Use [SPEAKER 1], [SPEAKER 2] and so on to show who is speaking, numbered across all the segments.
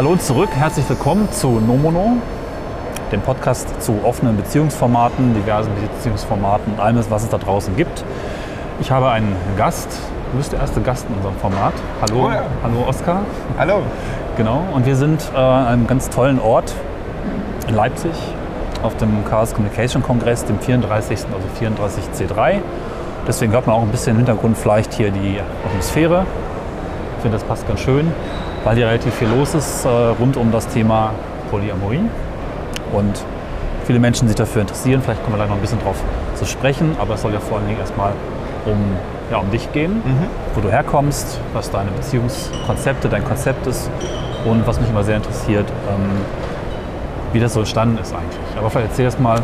[SPEAKER 1] Hallo zurück. Herzlich willkommen zu Nomono, dem Podcast zu offenen Beziehungsformaten, diversen Beziehungsformaten und allem, was es da draußen gibt. Ich habe einen Gast. Du bist der erste Gast in unserem Format. Hallo,
[SPEAKER 2] Oh ja.
[SPEAKER 1] hallo Oskar.
[SPEAKER 2] Hallo.
[SPEAKER 1] Genau. Und wir sind äh, an einem ganz tollen Ort in Leipzig auf dem Chaos Communication Kongress, dem 34. also 34C3. Deswegen hört man auch ein bisschen im Hintergrund vielleicht hier die Atmosphäre. Ich finde, das passt ganz schön, weil hier relativ viel los ist äh, rund um das Thema Polyamorie. Und viele Menschen sich dafür interessieren. Vielleicht kommen wir gleich noch ein bisschen drauf zu sprechen, aber es soll ja vor allen Dingen erstmal um, ja, um dich gehen, wo du herkommst, was deine Beziehungskonzepte, dein Konzept ist und was mich immer sehr interessiert, ähm, wie das so entstanden ist eigentlich. Aber vielleicht erzähl erst mal, äh,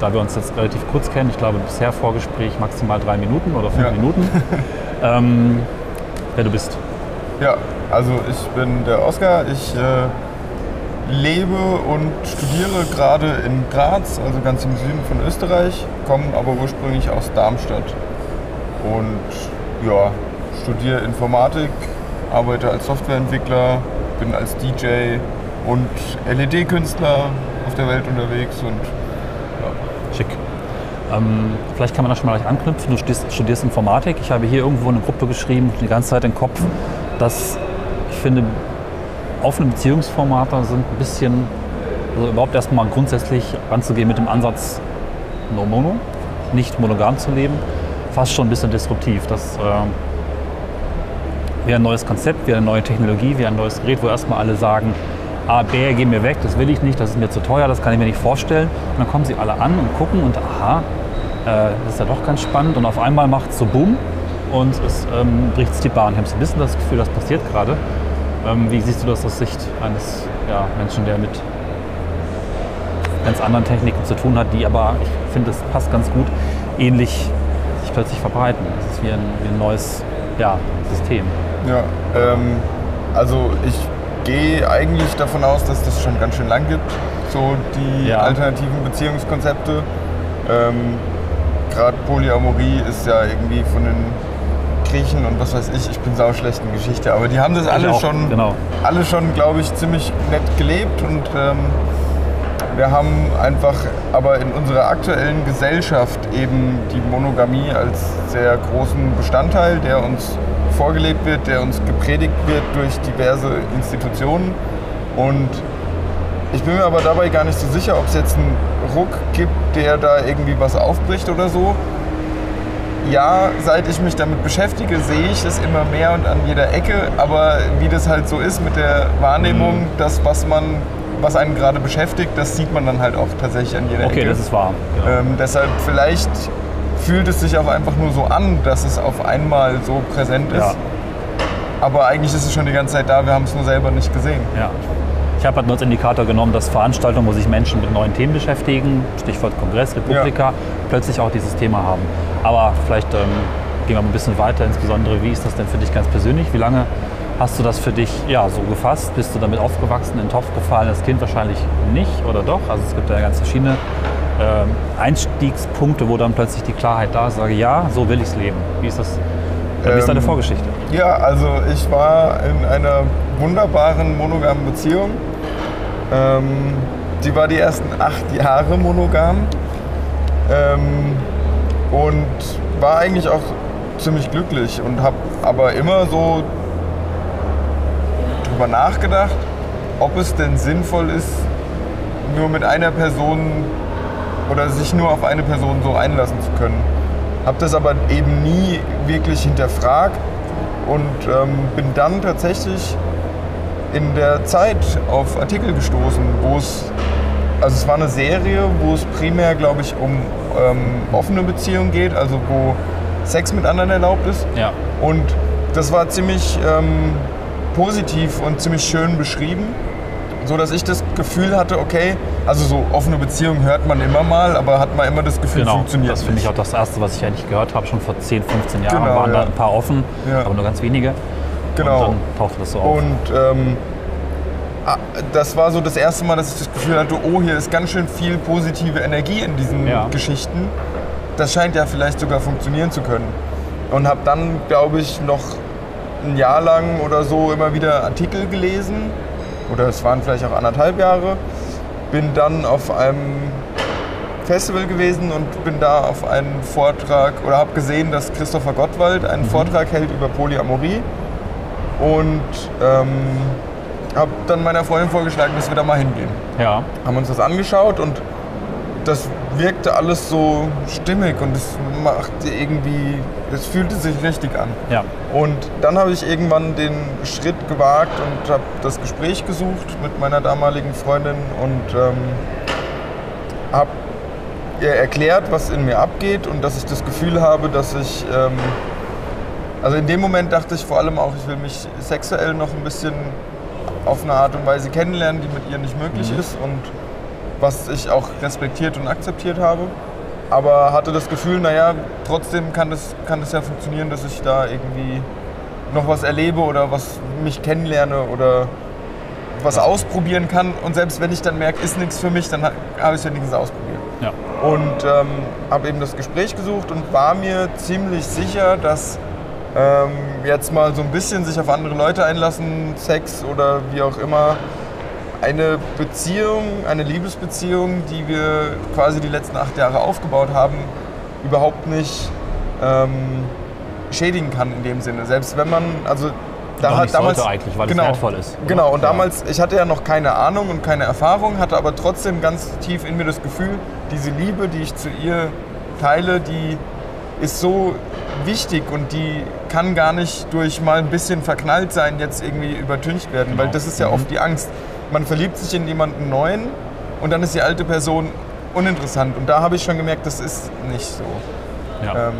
[SPEAKER 1] da wir uns jetzt relativ kurz kennen, ich glaube bisher Vorgespräch maximal drei Minuten oder fünf
[SPEAKER 2] Ja.
[SPEAKER 1] Minuten, ähm, wer du bist.
[SPEAKER 2] Ja, also ich bin der Oskar. Ich äh, lebe und studiere gerade in Graz, also ganz im Süden von Österreich, komme aber ursprünglich aus Darmstadt. Und ja, studiere Informatik, arbeite als Softwareentwickler, bin als DJ und LED-Künstler auf der Welt unterwegs und
[SPEAKER 1] Schick. Ähm, vielleicht kann man da schon mal gleich anknüpfen. Du studierst, studierst Informatik. Ich habe hier irgendwo eine Gruppe geschrieben, die ganze Zeit im Kopf, dass finde, offene Beziehungsformate sind ein bisschen, also überhaupt erstmal grundsätzlich ranzugehen mit dem Ansatz no mono, nicht monogam zu leben, fast schon ein bisschen disruptiv. Das ähm, wäre ein neues Konzept, wäre eine neue Technologie, wäre ein neues Gerät, wo erstmal alle sagen, ah, Bär, geh mir weg, das will ich nicht, das ist mir zu teuer, das kann ich mir nicht vorstellen. Und dann kommen sie alle an und gucken und aha, äh, das ist ja doch ganz spannend. Und auf einmal macht es so Boom und es ähm, bricht die Bahn. Ich habe ein bisschen das Gefühl, das passiert gerade. Ähm, wie siehst du das aus Sicht eines ja, Menschen, der mit ganz anderen Techniken zu tun hat, die aber, ich finde, das passt ganz gut, ähnlich sich plötzlich verbreiten. Das ist wie ein, wie ein neues ja, System.
[SPEAKER 2] Ja, ähm, also ich gehe eigentlich davon aus, dass das schon ganz schön lang gibt, so die
[SPEAKER 1] Ja.
[SPEAKER 2] alternativen Beziehungskonzepte. Ähm, Gerade Polyamorie ist ja irgendwie von den Griechen und was weiß ich, ich bin sauschlecht in Geschichte, aber die haben das alle
[SPEAKER 1] auch,
[SPEAKER 2] schon,
[SPEAKER 1] genau.
[SPEAKER 2] alle schon, glaube ich, ziemlich nett gelebt und ähm, wir haben einfach aber in unserer aktuellen Gesellschaft eben die Monogamie als sehr großen Bestandteil, der uns vorgelebt wird, der uns gepredigt wird durch diverse Institutionen. Und ich bin mir aber dabei gar nicht so sicher, ob es jetzt einen Ruck gibt, der da irgendwie was aufbricht oder so. Ja, seit ich mich damit beschäftige, sehe ich es immer mehr und an jeder Ecke. Aber wie das halt so ist mit der Wahrnehmung,
[SPEAKER 1] Mhm.
[SPEAKER 2] das, was man, was einen gerade beschäftigt, das sieht man dann halt auch tatsächlich an jeder
[SPEAKER 1] Okay,
[SPEAKER 2] Ecke.
[SPEAKER 1] das ist wahr. Genau.
[SPEAKER 2] Ähm, deshalb vielleicht fühlt es sich auch einfach nur so an, dass es auf einmal so präsent ist.
[SPEAKER 1] Ja.
[SPEAKER 2] Aber eigentlich ist es schon die ganze Zeit da, wir haben es nur selber nicht gesehen.
[SPEAKER 1] Ja. Ich habe halt nur als Indikator genommen, dass Veranstaltungen, wo sich Menschen mit neuen Themen beschäftigen, Stichwort Kongress, Republika, plötzlich auch dieses Thema haben. Aber vielleicht ähm, gehen wir mal ein bisschen weiter, insbesondere wie ist das denn für dich ganz persönlich? Wie lange hast du das für dich ja, so gefasst? Bist du damit aufgewachsen, in den Topf gefallen, als Kind wahrscheinlich nicht oder doch? Also es gibt ja ganz verschiedene ähm, Einstiegspunkte, wo dann plötzlich die Klarheit da ist, sage ja, so will ich es leben. Wie ist das? Wie ist deine
[SPEAKER 2] Ähm,
[SPEAKER 1] Vorgeschichte?
[SPEAKER 2] Ja, also ich war in einer wunderbaren monogamen Beziehung. Ähm, die war die ersten acht Jahre monogam ähm, und war eigentlich auch ziemlich glücklich und habe aber immer so drüber nachgedacht, ob es denn sinnvoll ist, nur mit einer Person oder sich nur auf eine Person so einlassen zu können. Habe das aber eben nie wirklich hinterfragt und ähm, bin dann tatsächlich in der Zeit auf Artikel gestoßen, wo es, also es war eine Serie, wo es primär, glaube ich, um ähm, offene Beziehungen geht, also wo Sex mit anderen erlaubt ist.
[SPEAKER 1] Ja.
[SPEAKER 2] Und das war ziemlich ähm, positiv und ziemlich schön beschrieben, so dass ich das Gefühl hatte, okay, also so offene Beziehungen hört man immer mal, aber hat man immer das Gefühl,
[SPEAKER 1] Genau,
[SPEAKER 2] funktioniert
[SPEAKER 1] das finde ich auch das Erste, was ich eigentlich gehört habe. Schon vor 10, 15 Jahren
[SPEAKER 2] Genau,
[SPEAKER 1] waren
[SPEAKER 2] ja.
[SPEAKER 1] da ein paar offen,
[SPEAKER 2] Ja.
[SPEAKER 1] aber nur ganz wenige.
[SPEAKER 2] Genau.
[SPEAKER 1] Und dann tauchte das so auf.
[SPEAKER 2] Und ähm, ah, das war so das erste Mal, dass ich das Gefühl hatte, oh, hier ist ganz schön viel positive Energie in diesen
[SPEAKER 1] Ja.
[SPEAKER 2] Geschichten. Das scheint ja vielleicht sogar funktionieren zu können. Und habe dann, glaube ich, noch ein Jahr lang oder so immer wieder Artikel gelesen oder es waren vielleicht auch anderthalb Jahre. Bin dann auf einem Festival gewesen und bin da auf einen Vortrag oder habe gesehen, dass Christopher Gottwald einen mhm. Vortrag hält über Polyamorie und ähm, habe dann meiner Freundin vorgeschlagen, dass wir da mal hingehen.
[SPEAKER 1] Ja.
[SPEAKER 2] Haben uns das angeschaut und das wirkte alles so stimmig und es machte irgendwie, es fühlte sich richtig an.
[SPEAKER 1] Ja.
[SPEAKER 2] Und dann habe ich irgendwann den Schritt gewagt und habe das Gespräch gesucht mit meiner damaligen Freundin und ähm, habe ihr erklärt, was in mir abgeht und dass ich das Gefühl habe, dass ich, ähm, also in dem Moment dachte ich vor allem auch, ich will mich sexuell noch ein bisschen auf eine Art und Weise kennenlernen, die mit ihr nicht möglich mhm. ist und was ich auch respektiert und akzeptiert habe. Aber hatte das Gefühl, naja, trotzdem kann das, kann das ja funktionieren, dass ich da irgendwie noch was erlebe oder was mich kennenlerne oder was ausprobieren kann. Und selbst wenn ich dann merke, ist nichts für mich, dann habe ich ja nichts ausprobiert.
[SPEAKER 1] Ja.
[SPEAKER 2] Und ähm, habe eben das Gespräch gesucht und war mir ziemlich sicher, dass ähm, jetzt mal so ein bisschen sich auf andere Leute einlassen, Sex oder wie auch immer, eine Beziehung, eine Liebesbeziehung, die wir quasi die letzten acht Jahre aufgebaut haben, überhaupt nicht ähm, schädigen kann in dem Sinne. Selbst wenn man, also
[SPEAKER 1] da hat damals eigentlich, weil genau, es wertvoll ist.
[SPEAKER 2] Oder? Genau, und ja. damals, ich hatte ja noch keine Ahnung und keine Erfahrung, hatte aber trotzdem ganz tief in mir das Gefühl, diese Liebe, die ich zu ihr teile, die ist so wichtig und die kann gar nicht durch mal ein bisschen verknallt sein jetzt irgendwie übertüncht werden, genau. weil das ist ja mhm. oft die Angst man verliebt sich in jemanden neuen und dann ist die alte Person uninteressant. Und da habe ich schon gemerkt, das ist nicht so.
[SPEAKER 1] Ja. Ähm,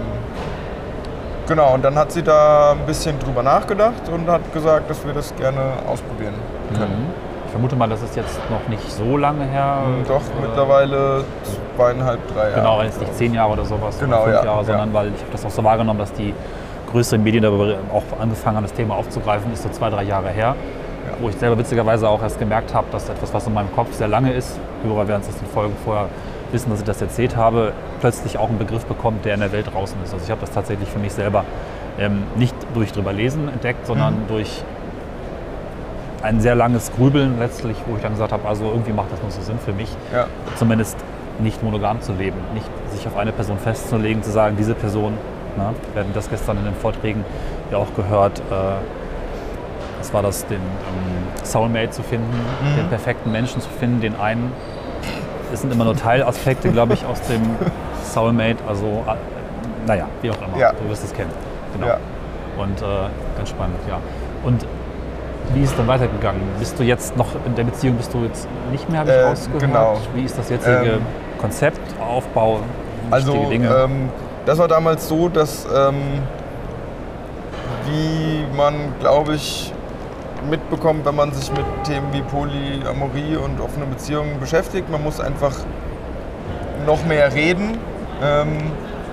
[SPEAKER 2] genau, und dann hat sie da ein bisschen drüber nachgedacht und hat gesagt, dass wir das gerne ausprobieren können. Mhm.
[SPEAKER 1] Ich vermute mal, das ist jetzt noch nicht so lange her.
[SPEAKER 2] Mhm, doch, oder? mittlerweile zweieinhalb, drei Jahre.
[SPEAKER 1] Genau, es nicht zehn Jahre oder sowas
[SPEAKER 2] genau, fünf
[SPEAKER 1] ja, Jahre, sondern ja. weil ich habe das auch so wahrgenommen, dass die größeren Medien darüber auch angefangen haben, das Thema aufzugreifen, ist so zwei, drei Jahre her wo ich selber witzigerweise auch erst gemerkt habe, dass etwas, was in meinem Kopf sehr lange ist, Hörer werden es aus den Folgen vorher wissen, dass ich das erzählt habe, plötzlich auch einen Begriff bekommt, der in der Welt draußen ist. Also ich habe das tatsächlich für mich selber ähm, nicht durch drüber lesen entdeckt, sondern mhm. durch ein sehr langes Grübeln letztlich, wo ich dann gesagt habe, also irgendwie macht das nur so Sinn für mich,
[SPEAKER 2] ja.
[SPEAKER 1] zumindest nicht monogam zu leben, nicht sich auf eine Person festzulegen, zu sagen, diese Person, ne, wir hatten das gestern in den Vorträgen ja auch gehört, äh, was war das, den ähm, Soulmate zu finden, mhm. den perfekten Menschen zu finden, den einen. Das sind immer nur Teilaspekte, glaube ich, aus dem Soulmate. Also, äh, naja, wie auch immer.
[SPEAKER 2] Ja.
[SPEAKER 1] Du wirst es kennen. Genau.
[SPEAKER 2] Ja.
[SPEAKER 1] Und äh, ganz spannend, ja. Und wie ist es dann weitergegangen? Bist du jetzt noch in der Beziehung, bist du jetzt nicht mehr, habe ich äh, rausgehört?
[SPEAKER 2] Genau.
[SPEAKER 1] Wie ist das jetzige ähm, Konzept, Aufbau,
[SPEAKER 2] also, Dinge? Ähm, das war damals so, dass ähm, wie man, glaube ich, mitbekommt, wenn man sich mit Themen wie Polyamorie und offene Beziehungen beschäftigt. Man muss einfach noch mehr reden. Ähm,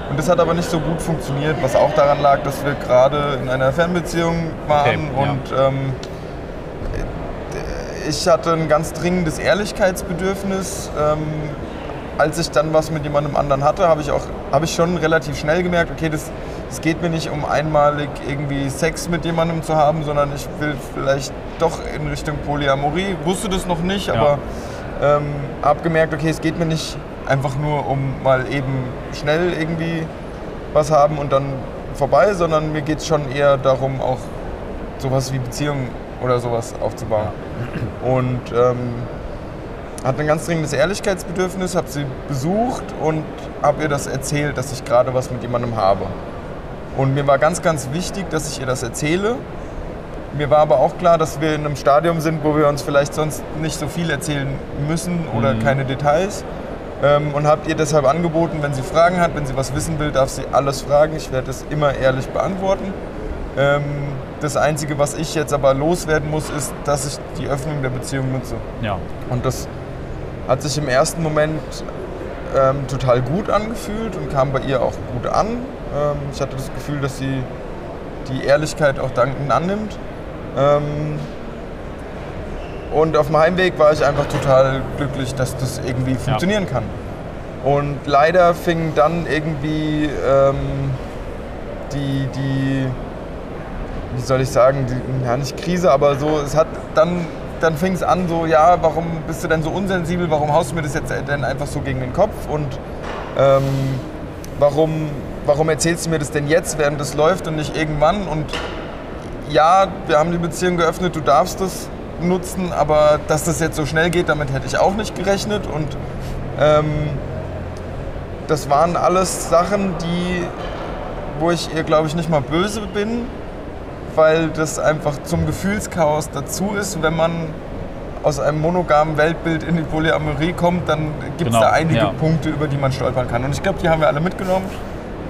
[SPEAKER 2] und das hat aber nicht so gut funktioniert, was auch daran lag, dass wir gerade in einer Fernbeziehung waren okay, und ja. Ich hatte ein ganz dringendes Ehrlichkeitsbedürfnis. Ähm, als ich dann was mit jemandem anderen hatte, habe ich auch habe ich schon relativ schnell gemerkt, okay, das es geht mir nicht um einmalig irgendwie Sex mit jemandem zu haben, sondern ich will vielleicht doch in Richtung Polyamorie. Wusste das noch nicht, ja. aber ähm, habe gemerkt, okay, es geht mir nicht einfach nur um mal eben schnell irgendwie was haben und dann vorbei, sondern mir geht es schon eher darum, auch sowas wie Beziehungen oder sowas aufzubauen. Und ähm, hatte ein ganz dringendes Ehrlichkeitsbedürfnis, habe sie besucht und habe ihr das erzählt, dass ich gerade was mit jemandem habe. Und mir war ganz, ganz wichtig, dass ich ihr das erzähle. Mir war aber auch klar, dass wir in einem Stadium sind, wo wir uns vielleicht sonst nicht so viel erzählen müssen oder mhm. keine Details. Ähm, und habe ihr deshalb angeboten, wenn sie Fragen hat, wenn sie was wissen will, darf sie alles fragen. Ich werde es immer ehrlich beantworten. Ähm, das Einzige, was ich jetzt aber loswerden muss, ist, dass ich die Öffnung der Beziehung nutze.
[SPEAKER 1] Ja.
[SPEAKER 2] Und das hat sich im ersten Moment ähm, total gut angefühlt und kam bei ihr auch gut an. Ähm, ich hatte das Gefühl, dass sie die Ehrlichkeit auch dankend annimmt. Ähm, und auf dem Heimweg war ich einfach total glücklich, dass das irgendwie funktionieren ja. kann. Und leider fing dann irgendwie ähm, die, die, wie soll ich sagen, die, ja nicht Krise, aber so, es hat dann dann fing es an so, ja, warum bist du denn so unsensibel, warum haust du mir das jetzt denn einfach so gegen den Kopf? Und ähm, warum, warum erzählst du mir das denn jetzt, während das läuft und nicht irgendwann? Und ja, wir haben die Beziehung geöffnet, du darfst das nutzen, aber dass das jetzt so schnell geht, damit hätte ich auch nicht gerechnet. Und ähm, das waren alles Sachen, die, wo ich ihr, glaube ich, nicht mal böse bin, weil das einfach zum Gefühlschaos dazu ist. Wenn man aus einem monogamen Weltbild in die Polyamorie kommt, dann gibt es
[SPEAKER 1] Genau,
[SPEAKER 2] da einige
[SPEAKER 1] ja.
[SPEAKER 2] Punkte, über die man stolpern kann. Und ich glaube, die haben wir alle mitgenommen.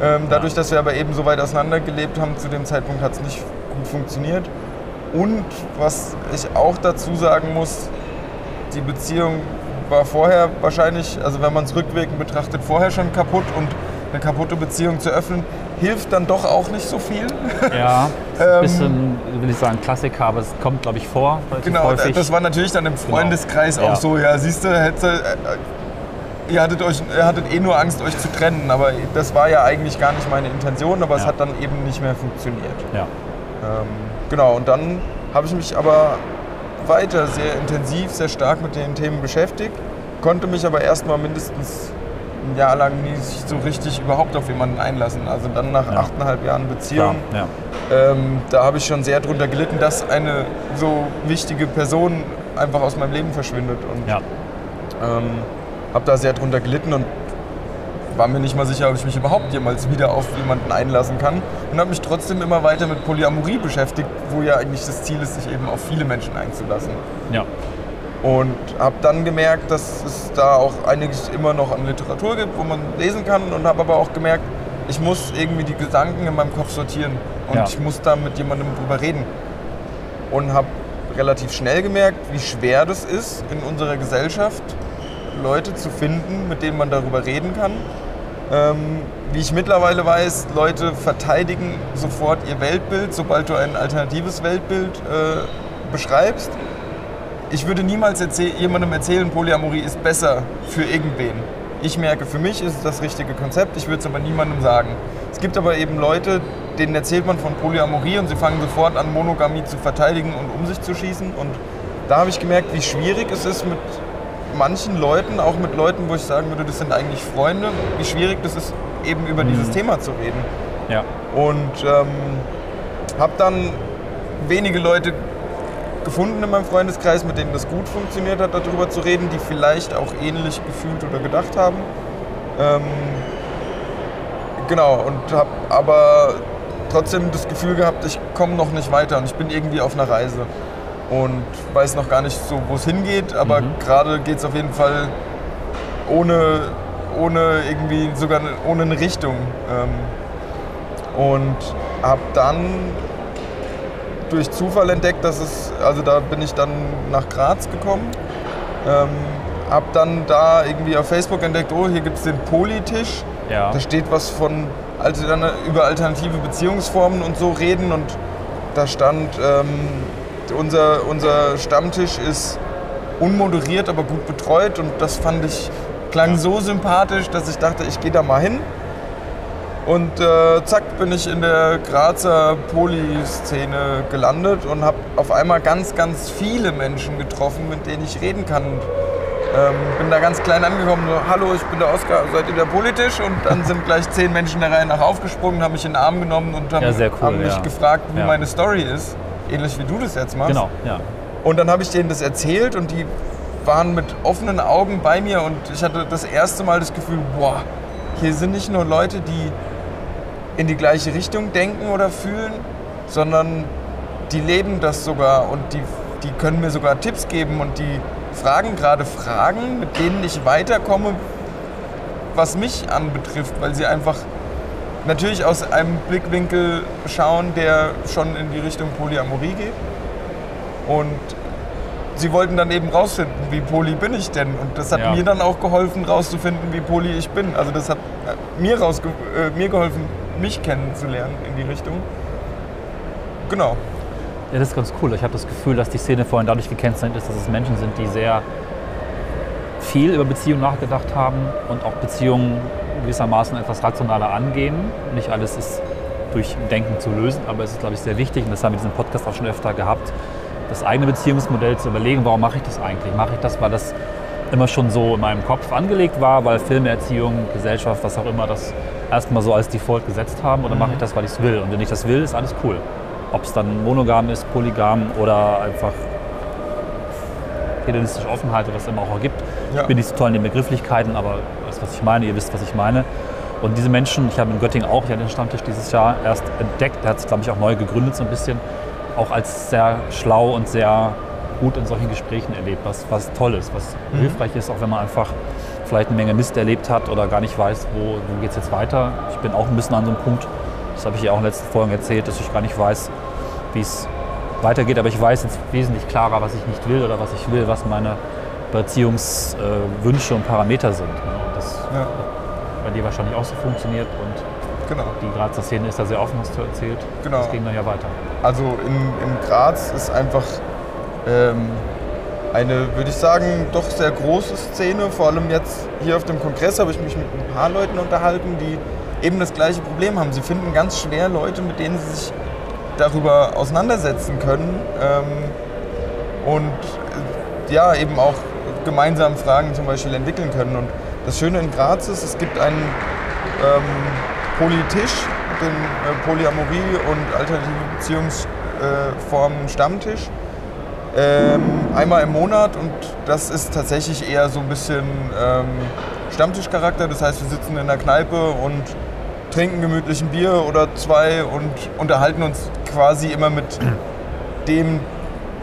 [SPEAKER 2] Ähm, dadurch, dass wir aber eben so weit auseinandergelebt haben, zu dem Zeitpunkt hat es nicht gut funktioniert. Und was ich auch dazu sagen muss, die Beziehung war vorher wahrscheinlich, also wenn man es rückwirkend betrachtet, vorher schon kaputt und eine kaputte Beziehung zu öffnen, hilft dann doch auch nicht so viel.
[SPEAKER 1] Ja, ein bisschen, will ich sagen, Klassiker, aber es kommt, glaube ich, vor.
[SPEAKER 2] Genau,
[SPEAKER 1] häufig.
[SPEAKER 2] das war natürlich dann im Freundeskreis
[SPEAKER 1] Genau.
[SPEAKER 2] auch
[SPEAKER 1] Ja.
[SPEAKER 2] so, ja, siehst du, hätte, äh, ihr, hattet euch, ihr hattet eh nur Angst, euch zu trennen, aber das war ja eigentlich gar nicht meine Intention, aber es
[SPEAKER 1] Ja.
[SPEAKER 2] hat dann eben nicht mehr funktioniert.
[SPEAKER 1] ja.
[SPEAKER 2] Ähm, genau, und dann habe ich mich aber weiter sehr intensiv, sehr stark mit den Themen beschäftigt, konnte mich aber erstmal mindestens ein Jahr lang nie sich so richtig überhaupt auf jemanden einlassen. Also dann nach
[SPEAKER 1] Ja.
[SPEAKER 2] achteinhalb Jahren Beziehung,
[SPEAKER 1] ja.
[SPEAKER 2] ähm, da habe ich schon sehr drunter gelitten, dass eine so wichtige Person einfach aus meinem Leben verschwindet. Und
[SPEAKER 1] ja.
[SPEAKER 2] ähm, habe da sehr drunter gelitten und war mir nicht mal sicher, ob ich mich überhaupt jemals wieder auf jemanden einlassen kann. Und habe mich trotzdem immer weiter mit Polyamorie beschäftigt, wo ja eigentlich das Ziel ist, sich eben auf viele Menschen einzulassen.
[SPEAKER 1] ja.
[SPEAKER 2] Und habe dann gemerkt, dass es da auch einiges immer noch an Literatur gibt, wo man lesen kann. Und habe aber auch gemerkt, ich muss irgendwie die Gedanken in meinem Kopf sortieren. Und
[SPEAKER 1] Ja.
[SPEAKER 2] ich muss da mit jemandem drüber reden. Und habe relativ schnell gemerkt, wie schwer das ist, in unserer Gesellschaft Leute zu finden, mit denen man darüber reden kann. Ähm, wie ich mittlerweile weiß, Leute verteidigen sofort ihr Weltbild, sobald du ein alternatives Weltbild äh, beschreibst. Ich würde niemals erzähl jemandem erzählen, Polyamorie ist besser für irgendwen. Ich merke, für mich ist es das richtige Konzept, ich würde es aber niemandem sagen. Es gibt aber eben Leute, denen erzählt man von Polyamorie und sie fangen sofort an, Monogamie zu verteidigen und um sich zu schießen. Und da habe ich gemerkt, wie schwierig es ist mit manchen Leuten, auch mit Leuten, wo ich sagen würde, das sind eigentlich Freunde, wie schwierig das ist, eben über dieses Thema zu reden.
[SPEAKER 1] ja.
[SPEAKER 2] Und ähm, habe dann wenige Leute gefunden in meinem Freundeskreis, mit denen das gut funktioniert hat, darüber zu reden, die vielleicht auch ähnlich gefühlt oder gedacht haben. Ähm, genau, und habe aber trotzdem das Gefühl gehabt, ich komme noch nicht weiter und ich bin irgendwie auf einer Reise und weiß noch gar nicht so, wo es hingeht, aber
[SPEAKER 1] Mhm.
[SPEAKER 2] gerade geht es auf jeden Fall ohne, ohne irgendwie sogar ohne eine Richtung. Ähm, und habe dann durch Zufall entdeckt, dass es, also da bin ich dann nach Graz gekommen, ähm, habe dann da irgendwie auf Facebook entdeckt, oh, hier gibt es den Politisch,
[SPEAKER 1] Ja.
[SPEAKER 2] da steht was von, also dann über alternative Beziehungsformen und so reden und da stand, ähm, unser, unser Stammtisch ist unmoderiert, aber gut betreut und das fand ich, klang so sympathisch, dass ich dachte, ich gehe da mal hin. Und äh, zack bin ich in der Grazer Poly-Szene gelandet und habe auf einmal ganz, ganz viele Menschen getroffen, mit denen ich reden kann. Und, ähm, bin da ganz klein angekommen, so, hallo, ich bin der Oskar, seid ihr der Politisch? Und dann sind gleich zehn Menschen der Reihe nach aufgesprungen, haben mich in den Arm genommen und haben,
[SPEAKER 1] Ja, cool,
[SPEAKER 2] haben mich
[SPEAKER 1] ja.
[SPEAKER 2] gefragt, wie
[SPEAKER 1] Ja.
[SPEAKER 2] meine Story ist. Ähnlich wie du das jetzt machst.
[SPEAKER 1] Genau, ja.
[SPEAKER 2] Und dann habe ich denen das erzählt und die waren mit offenen Augen bei mir und ich hatte das erste Mal das Gefühl, boah, hier sind nicht nur Leute, die in die gleiche Richtung denken oder fühlen, sondern die leben das sogar und die, die können mir sogar Tipps geben und die fragen gerade Fragen, mit denen ich weiterkomme, was mich anbetrifft, weil sie einfach natürlich aus einem Blickwinkel schauen, der schon in die Richtung Polyamorie geht. Und sie wollten dann eben rausfinden, wie poly bin ich denn? Und das hat
[SPEAKER 1] Ja.
[SPEAKER 2] mir dann auch geholfen, rauszufinden, wie poly ich bin. Also das hat äh, mir, rausge äh, mir geholfen, mich kennenzulernen in die Richtung. Genau.
[SPEAKER 1] Ja, das ist ganz cool. Ich habe das Gefühl, dass die Szene vorhin dadurch gekennzeichnet ist, dass es Menschen sind, die sehr viel über Beziehungen nachgedacht haben und auch Beziehungen gewissermaßen etwas rationaler angehen. Nicht alles ist durch Denken zu lösen, aber es ist, glaube ich, sehr wichtig, und das haben wir in diesem Podcast auch schon öfter gehabt, das eigene Beziehungsmodell zu überlegen, warum mache ich das eigentlich? Mache ich das, weil das immer schon so in meinem Kopf angelegt war, weil Filmerziehung, Gesellschaft, was auch immer, das erstmal so als Default gesetzt haben oder mache ich das, weil ich es will? Und wenn ich das will, ist alles cool. Ob es dann monogam ist, polygam oder einfach hedonistische Offenheit oder was es immer auch gibt.
[SPEAKER 2] Ja.
[SPEAKER 1] Ich bin nicht so toll in den Begrifflichkeiten, aber das, was ich meine, ihr wisst, was ich meine. Und diese Menschen, ich habe in Göttingen auch ja den Stammtisch dieses Jahr erst entdeckt, der hat sich, glaube ich, auch neu gegründet so ein bisschen, auch als sehr schlau und sehr gut in solchen Gesprächen erlebt, was, was toll ist, was
[SPEAKER 2] Mhm.
[SPEAKER 1] hilfreich ist, auch wenn man einfach vielleicht eine Menge Mist erlebt hat oder gar nicht weiß, wo, wo geht es jetzt weiter. Ich bin auch ein bisschen an so einem Punkt, das habe ich ja auch in den letzten Folgen erzählt, dass ich gar nicht weiß, wie es weitergeht, aber ich weiß jetzt wesentlich klarer, was ich nicht will oder was ich will, was meine Beziehungswünsche und Parameter sind. das
[SPEAKER 2] Ja,
[SPEAKER 1] hat bei dir wahrscheinlich auch so funktioniert und
[SPEAKER 2] genau.
[SPEAKER 1] die Grazer Szene ist da sehr offen, hast du erzählt.
[SPEAKER 2] Genau.
[SPEAKER 1] Das ging dann ja weiter.
[SPEAKER 2] Also in, in Graz ist einfach ähm, eine, würde ich sagen, doch sehr große Szene. Vor allem jetzt hier auf dem Kongress habe ich mich mit ein paar Leuten unterhalten, die eben das gleiche Problem haben. Sie finden ganz schwer Leute, mit denen sie sich darüber auseinandersetzen können ähm, und äh, ja, eben auch gemeinsam Fragen zum Beispiel entwickeln können. Und das Schöne in Graz ist, es gibt einen ähm, Polytisch, den äh, Polyamorie und alternative Beziehungsformen Stammtisch. Ähm, einmal im Monat und das ist tatsächlich eher so ein bisschen ähm, Stammtischcharakter. Das heißt, wir sitzen in der Kneipe und trinken gemütlich ein Bier oder zwei und unterhalten uns quasi immer mit dem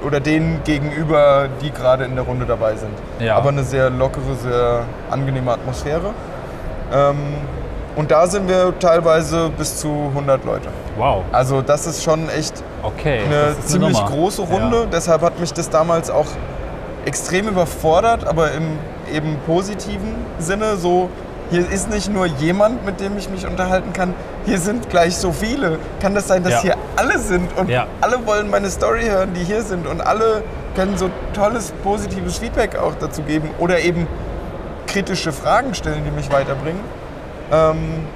[SPEAKER 2] oder denen gegenüber, die gerade in der Runde dabei sind.
[SPEAKER 1] Ja.
[SPEAKER 2] Aber eine sehr lockere, sehr angenehme Atmosphäre. Ähm, und da sind wir teilweise bis zu 100 Leute.
[SPEAKER 1] Wow,
[SPEAKER 2] Also das ist schon echt
[SPEAKER 1] okay.
[SPEAKER 2] eine ziemlich
[SPEAKER 1] Nummer.
[SPEAKER 2] große Runde.
[SPEAKER 1] Ja.
[SPEAKER 2] Deshalb hat mich das damals auch extrem überfordert, aber im eben positiven Sinne. So, hier ist nicht nur jemand, mit dem ich mich unterhalten kann, hier sind gleich so viele. Kann das sein, dass
[SPEAKER 1] Ja.
[SPEAKER 2] hier alle sind und
[SPEAKER 1] Ja.
[SPEAKER 2] alle wollen meine Story hören, die hier sind und alle können so tolles, positives Feedback auch dazu geben oder eben kritische Fragen stellen, die mich weiterbringen. Ähm,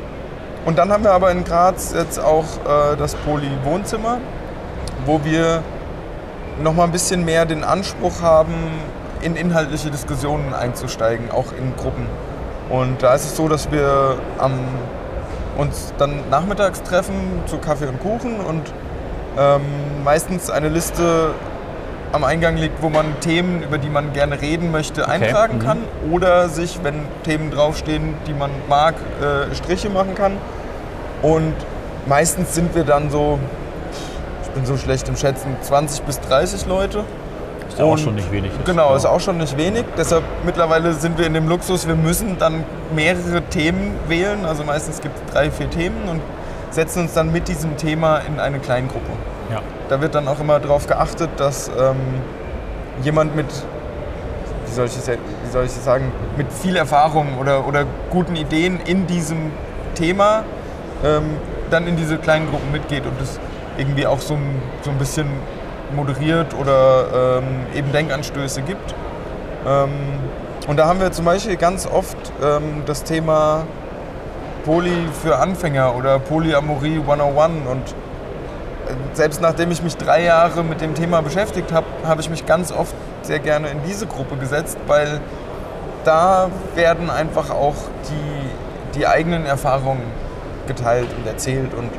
[SPEAKER 2] und dann haben wir aber in Graz jetzt auch äh, das Poly-Wohnzimmer, wo wir noch mal ein bisschen mehr den Anspruch haben, in inhaltliche Diskussionen einzusteigen, auch in Gruppen. Und da ist es so, dass wir am, uns dann nachmittags treffen zu Kaffee und Kuchen und ähm, meistens eine Liste am Eingang liegt, wo man Themen, über die man gerne reden möchte, eintragen
[SPEAKER 1] mhm.
[SPEAKER 2] kann oder sich, wenn Themen draufstehen, die man mag, äh, Striche machen kann. Und meistens sind wir dann so, ich bin so schlecht im Schätzen, 20 bis 30 Leute.
[SPEAKER 1] Ist ja auch schon nicht wenig. jetzt.
[SPEAKER 2] Genau, ist auch schon nicht wenig. Deshalb mittlerweile sind wir in dem Luxus, wir müssen dann mehrere Themen wählen. Also meistens gibt es drei, vier Themen und setzen uns dann mit diesem Thema in eine Kleingruppe.
[SPEAKER 1] Ja.
[SPEAKER 2] Da wird dann auch immer darauf geachtet, dass ähm, jemand mit, wie soll, ich das, wie soll ich das sagen, mit viel Erfahrung oder, oder guten Ideen in diesem Thema ähm, dann in diese kleinen Gruppen mitgeht und es irgendwie auch so ein, so ein bisschen moderiert oder ähm, eben Denkanstöße gibt. Ähm, und da haben wir zum Beispiel ganz oft ähm, das Thema Poly für Anfänger oder Polyamorie 101 und selbst nachdem ich mich drei Jahre mit dem Thema beschäftigt habe, habe ich mich ganz oft sehr gerne in diese Gruppe gesetzt, weil da werden einfach auch die, die eigenen Erfahrungen geteilt und erzählt und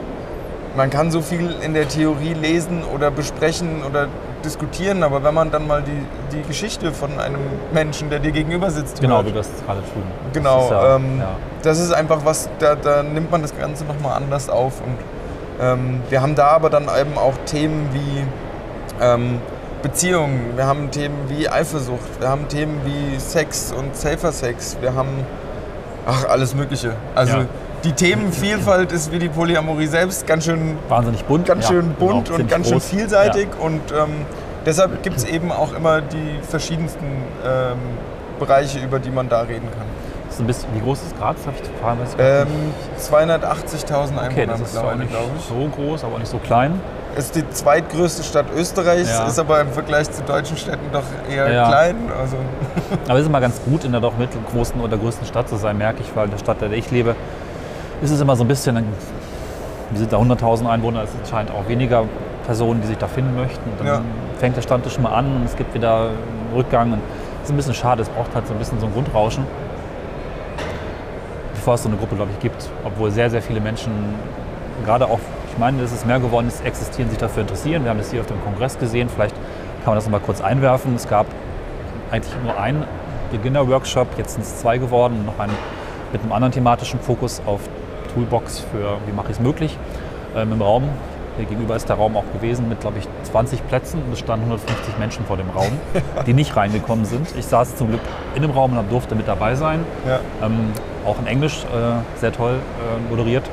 [SPEAKER 2] man kann so viel in der Theorie lesen oder besprechen oder diskutieren, aber wenn man dann mal die, die Geschichte von einem Menschen, der dir gegenüber sitzt,
[SPEAKER 1] Genau,
[SPEAKER 2] hört,
[SPEAKER 1] wie das gerade tun.
[SPEAKER 2] Genau,
[SPEAKER 1] Das ist ja,
[SPEAKER 2] ähm,
[SPEAKER 1] ja.
[SPEAKER 2] das ist einfach was, da, da nimmt man das Ganze nochmal anders auf. Und ähm, wir haben da aber dann eben auch Themen wie ähm, Beziehungen, wir haben Themen wie Eifersucht, wir haben Themen wie Sex und Safer Sex, wir haben ach, alles Mögliche. Also
[SPEAKER 1] Ja.
[SPEAKER 2] die Themenvielfalt ist wie die Polyamorie selbst ganz schön
[SPEAKER 1] Wahnsinnig bunt.
[SPEAKER 2] ganz
[SPEAKER 1] ja,
[SPEAKER 2] schön bunt
[SPEAKER 1] genau,
[SPEAKER 2] und ganz schön vielseitig und ähm, deshalb gibt es eben auch immer die verschiedensten ähm, Bereiche, über die man da reden kann.
[SPEAKER 1] Ein bisschen, wie groß ist Graz? Hab ich ich
[SPEAKER 2] Ähm,
[SPEAKER 1] nicht.
[SPEAKER 2] 280.000 Einwohner
[SPEAKER 1] Okay, das ist zwar nicht so groß, aber auch nicht so klein.
[SPEAKER 2] Ist die zweitgrößte Stadt Österreichs,
[SPEAKER 1] Ja.
[SPEAKER 2] ist aber im Vergleich zu deutschen Städten doch eher
[SPEAKER 1] Ja.
[SPEAKER 2] klein. Also,
[SPEAKER 1] Aber es ist immer ganz gut, in der doch mittelgroßen oder größten Stadt zu sein, merke ich, weil in der Stadt, in der ich lebe, ist es immer so ein bisschen, wir sind da 100.000 Einwohner, es anscheinend auch weniger Personen, die sich da finden möchten. Und dann
[SPEAKER 2] Ja.
[SPEAKER 1] fängt der Stammtisch mal an und es gibt wieder einen Rückgang. Und das ist ein bisschen schade, es braucht halt so ein bisschen so ein Grundrauschen, es so eine Gruppe, glaube ich, gibt. Obwohl sehr, sehr viele Menschen, gerade auch, ich meine, dass es mehr geworden ist, existieren, sich dafür interessieren. Wir haben das hier auf dem Kongress gesehen, vielleicht kann man das nochmal kurz einwerfen. Es gab eigentlich nur einen Beginner-Workshop, jetzt sind es zwei geworden, noch einen mit einem anderen thematischen Fokus auf Toolbox für, wie mache ich es möglich, ähm, im Raum. Hier gegenüber ist der Raum auch gewesen mit, glaube ich, 20 Plätzen und es standen 150 Menschen vor dem Raum, die nicht reingekommen sind. Ich saß zum Glück in dem Raum und durfte mit dabei sein.
[SPEAKER 2] Ja.
[SPEAKER 1] Ähm, auch in Englisch äh, sehr toll äh, moderiert.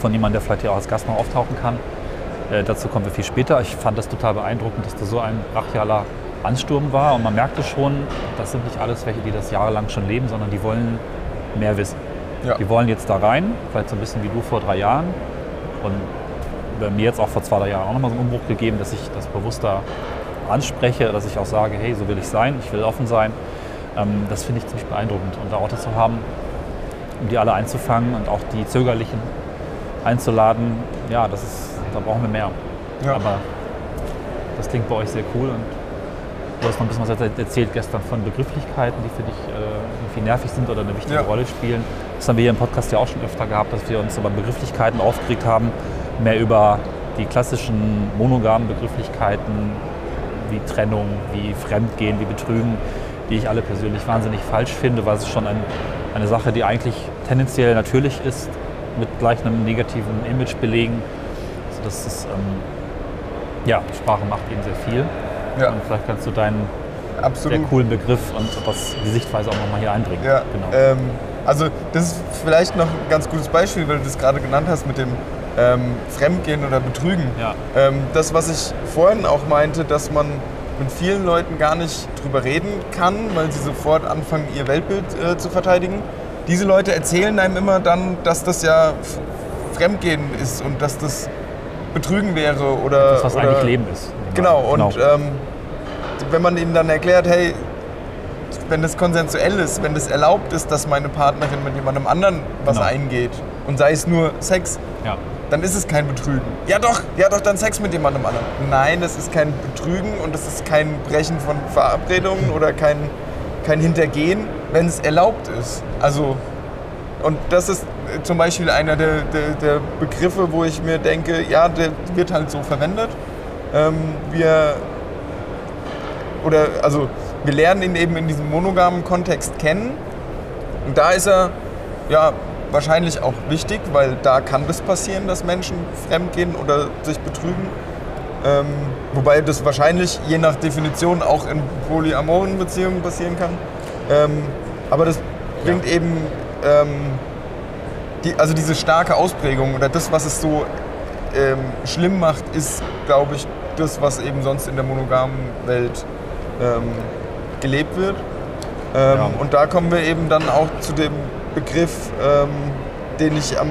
[SPEAKER 1] Von jemandem, der vielleicht hier auch als Gast noch auftauchen kann. Äh, dazu kommen wir viel später. Ich fand das total beeindruckend, dass da so ein brachialer Ansturm war. Und man merkte schon, das sind nicht alles welche, die das jahrelang schon leben, sondern die wollen mehr wissen.
[SPEAKER 2] Ja.
[SPEAKER 1] Die wollen jetzt da rein, vielleicht so ein bisschen wie du vor drei Jahren. Und mir jetzt auch vor zwei, drei Jahren auch nochmal so einen Umbruch gegeben, dass ich das bewusster anspreche, dass ich auch sage, hey, so will ich sein, ich will offen sein. Ähm, das finde ich ziemlich beeindruckend. Und da Orte zu haben, um die alle einzufangen und auch die Zögerlichen einzuladen, ja, das ist, da brauchen wir mehr.
[SPEAKER 2] Ja.
[SPEAKER 1] Aber das klingt bei euch sehr cool und du hast noch ein bisschen was erzählt gestern von Begrifflichkeiten, die für dich äh, irgendwie nervig sind oder eine wichtige
[SPEAKER 2] Ja.
[SPEAKER 1] Rolle spielen. Das haben wir hier im Podcast ja auch schon öfter gehabt, dass wir uns über Begrifflichkeiten aufgeregt haben, mehr über die klassischen monogamen Begrifflichkeiten wie Trennung, wie Fremdgehen, wie Betrügen, die ich alle persönlich wahnsinnig falsch finde, weil es schon ein, eine Sache, die eigentlich tendenziell natürlich ist, mit gleich einem negativen Image belegen. Also das ist, ähm, ja, Sprache macht eben sehr viel.
[SPEAKER 2] Ja.
[SPEAKER 1] Und vielleicht kannst du deinen sehr
[SPEAKER 2] Absolut.
[SPEAKER 1] coolen Begriff und das, die Sichtweise auch nochmal hier einbringen.
[SPEAKER 2] Ja,
[SPEAKER 1] Genau.
[SPEAKER 2] ähm, also das ist vielleicht noch ein ganz gutes Beispiel, weil du das gerade genannt hast mit dem ähm, Fremdgehen oder Betrügen.
[SPEAKER 1] Ja.
[SPEAKER 2] Ähm, das, was ich vorhin auch meinte, dass man mit vielen Leuten gar nicht drüber reden kann, weil sie sofort anfangen, ihr Weltbild äh, zu verteidigen. Diese Leute erzählen einem immer dann, dass das ja Fremdgehen ist und dass das Betrügen wäre oder.
[SPEAKER 1] das, was
[SPEAKER 2] oder
[SPEAKER 1] eigentlich Leben ist.
[SPEAKER 2] Genau, und
[SPEAKER 1] Genau.
[SPEAKER 2] Ähm, wenn man ihnen dann erklärt, hey, wenn das konsensuell ist, wenn das erlaubt ist, dass meine Partnerin mit jemandem anderen was
[SPEAKER 1] Genau.
[SPEAKER 2] eingeht und sei es nur Sex,
[SPEAKER 1] ja.
[SPEAKER 2] Dann ist es kein Betrügen. Ja doch, ja doch, dann Sex mit jemandem anderen. Nein, das ist kein Betrügen und das ist kein Brechen von Verabredungen oder kein, kein Hintergehen, wenn es erlaubt ist. Also, und das ist äh, zum Beispiel einer der, der, der Begriffe, wo ich mir denke, ja, der wird halt so verwendet. Ähm, wir, oder, also, wir lernen ihn eben in diesem monogamen Kontext kennen. Und da ist er, ja, wahrscheinlich auch wichtig, weil da kann das passieren, dass Menschen fremdgehen oder sich betrügen. Ähm, wobei das wahrscheinlich je nach Definition auch in polyamoren Beziehungen passieren kann. Ähm, aber das bringt eben ähm, die, also diese starke Ausprägung oder das, was es so ähm, schlimm macht, ist, glaube ich, das, was eben sonst in der monogamen Welt ähm, gelebt wird. Ähm,
[SPEAKER 1] Ja.
[SPEAKER 2] Und da kommen wir eben dann auch zu dem Begriff, ähm, den ich am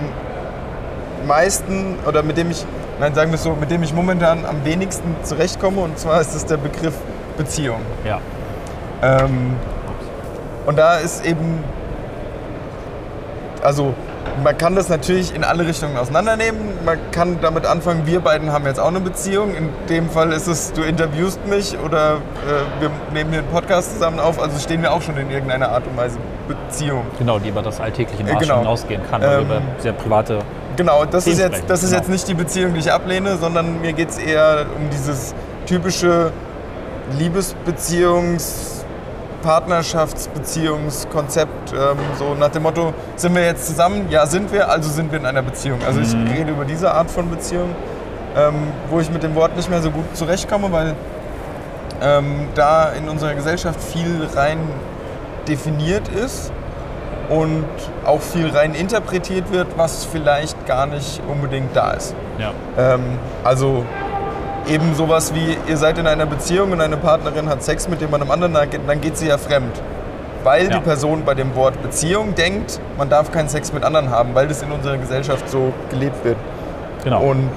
[SPEAKER 2] meisten oder mit dem ich, nein, sagen wir so, mit dem ich momentan am wenigsten zurechtkomme. Und zwar ist es der Begriff Beziehung.
[SPEAKER 1] ja.
[SPEAKER 2] Ähm, und da ist eben, also man kann das natürlich in alle Richtungen auseinandernehmen. Man kann damit anfangen, wir beiden haben jetzt auch eine Beziehung. In dem Fall ist es, du interviewst mich oder äh, wir nehmen hier einen Podcast zusammen auf. Also stehen wir auch schon in irgendeiner Art und Weise Beziehung.
[SPEAKER 1] Genau, die über das alltägliche
[SPEAKER 2] Äh,
[SPEAKER 1] Maß
[SPEAKER 2] genau.
[SPEAKER 1] hinausgehen kann,
[SPEAKER 2] Ähm,
[SPEAKER 1] über sehr private
[SPEAKER 2] Genau, das ist, jetzt, das ist
[SPEAKER 1] genau.
[SPEAKER 2] jetzt nicht die Beziehung, die ich ablehne, sondern mir geht es eher um dieses typische Liebesbeziehungs-, Partnerschaftsbeziehungskonzept. Ähm, so nach dem Motto, sind wir jetzt zusammen? Ja, sind wir, also sind wir in einer Beziehung. Also ich
[SPEAKER 1] Mhm.
[SPEAKER 2] rede über diese Art von Beziehung, ähm, wo ich mit dem Wort nicht mehr so gut zurechtkomme, weil ähm, da in unserer Gesellschaft viel rein definiert ist und auch viel rein interpretiert wird, was vielleicht gar nicht unbedingt da ist.
[SPEAKER 1] ja.
[SPEAKER 2] Ähm, also eben sowas wie, ihr seid in einer Beziehung und eine Partnerin hat Sex mit jemandem anderen, dann geht- sie ja fremd. Weil
[SPEAKER 1] Ja.
[SPEAKER 2] die Person bei dem Wort Beziehung denkt, man darf keinen Sex mit anderen haben, weil das in unserer Gesellschaft so gelebt wird.
[SPEAKER 1] Genau.
[SPEAKER 2] Und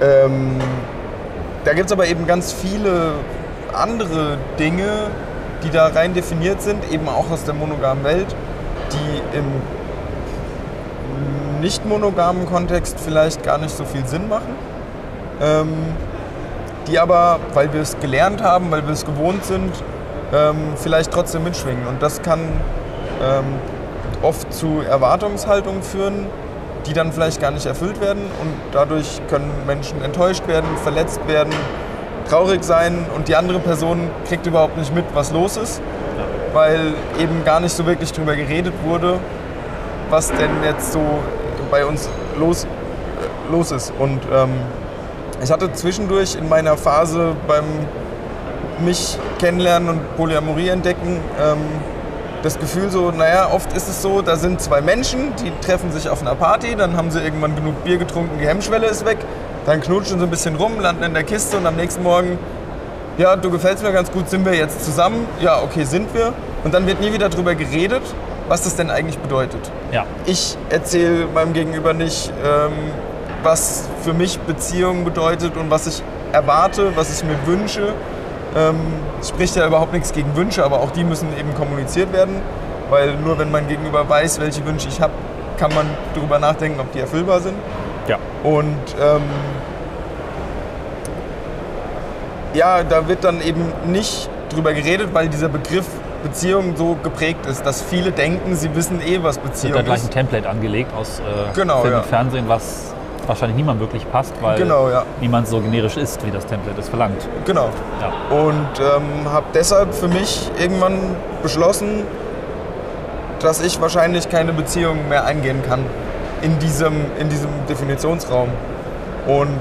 [SPEAKER 2] ähm, da gibt es aber eben ganz viele andere Dinge, die da rein definiert sind, eben auch aus der monogamen Welt, die im nicht monogamen Kontext vielleicht gar nicht so viel Sinn machen. ähm, die aber, weil wir es gelernt haben, weil wir es gewohnt sind, ähm, vielleicht trotzdem mitschwingen. Und das kann ähm, oft zu Erwartungshaltungen führen, die dann vielleicht gar nicht erfüllt werden. Und dadurch können Menschen enttäuscht werden, verletzt werden, traurig sein und die andere Person kriegt überhaupt nicht mit, was los ist, weil eben gar nicht so wirklich drüber geredet wurde, was denn jetzt so bei uns los, äh, los ist. Und ähm, ich hatte zwischendurch in meiner Phase beim mich kennenlernen und Polyamorie entdecken ähm, das Gefühl so, naja, oft ist es so, da sind zwei Menschen, die treffen sich auf einer Party, dann haben sie irgendwann genug Bier getrunken, die Hemmschwelle ist weg, dann knutschen sie ein bisschen rum, landen in der Kiste und am nächsten Morgen, ja, du gefällst mir ganz gut, sind wir jetzt zusammen? Ja, okay, sind wir. Und dann wird nie wieder darüber geredet, was das denn eigentlich bedeutet.
[SPEAKER 1] Ja.
[SPEAKER 2] Ich erzähle meinem Gegenüber nicht, ähm, was für mich Beziehung bedeutet und was ich erwarte, was ich mir wünsche. Ähm, spricht ja überhaupt nichts gegen Wünsche, aber auch die müssen eben kommuniziert werden, weil nur wenn mein Gegenüber weiß, welche Wünsche ich habe, kann man darüber nachdenken, ob die erfüllbar sind.
[SPEAKER 1] Ja.
[SPEAKER 2] Und ähm, ja, da wird dann eben nicht drüber geredet, weil dieser Begriff Beziehung so geprägt ist, dass viele denken, sie wissen eh, was Beziehung
[SPEAKER 1] Wird da gleich
[SPEAKER 2] ist.
[SPEAKER 1] ein Template angelegt aus äh,
[SPEAKER 2] Genau,
[SPEAKER 1] Film
[SPEAKER 2] ja.
[SPEAKER 1] und Fernsehen, was wahrscheinlich niemand wirklich passt, weil
[SPEAKER 2] Genau, ja.
[SPEAKER 1] niemand so generisch ist, wie das Template es verlangt.
[SPEAKER 2] Genau.
[SPEAKER 1] Ja.
[SPEAKER 2] Und ähm, habe deshalb für mich irgendwann beschlossen, dass ich wahrscheinlich keine Beziehung mehr eingehen kann in diesem, in diesem Definitionsraum. Und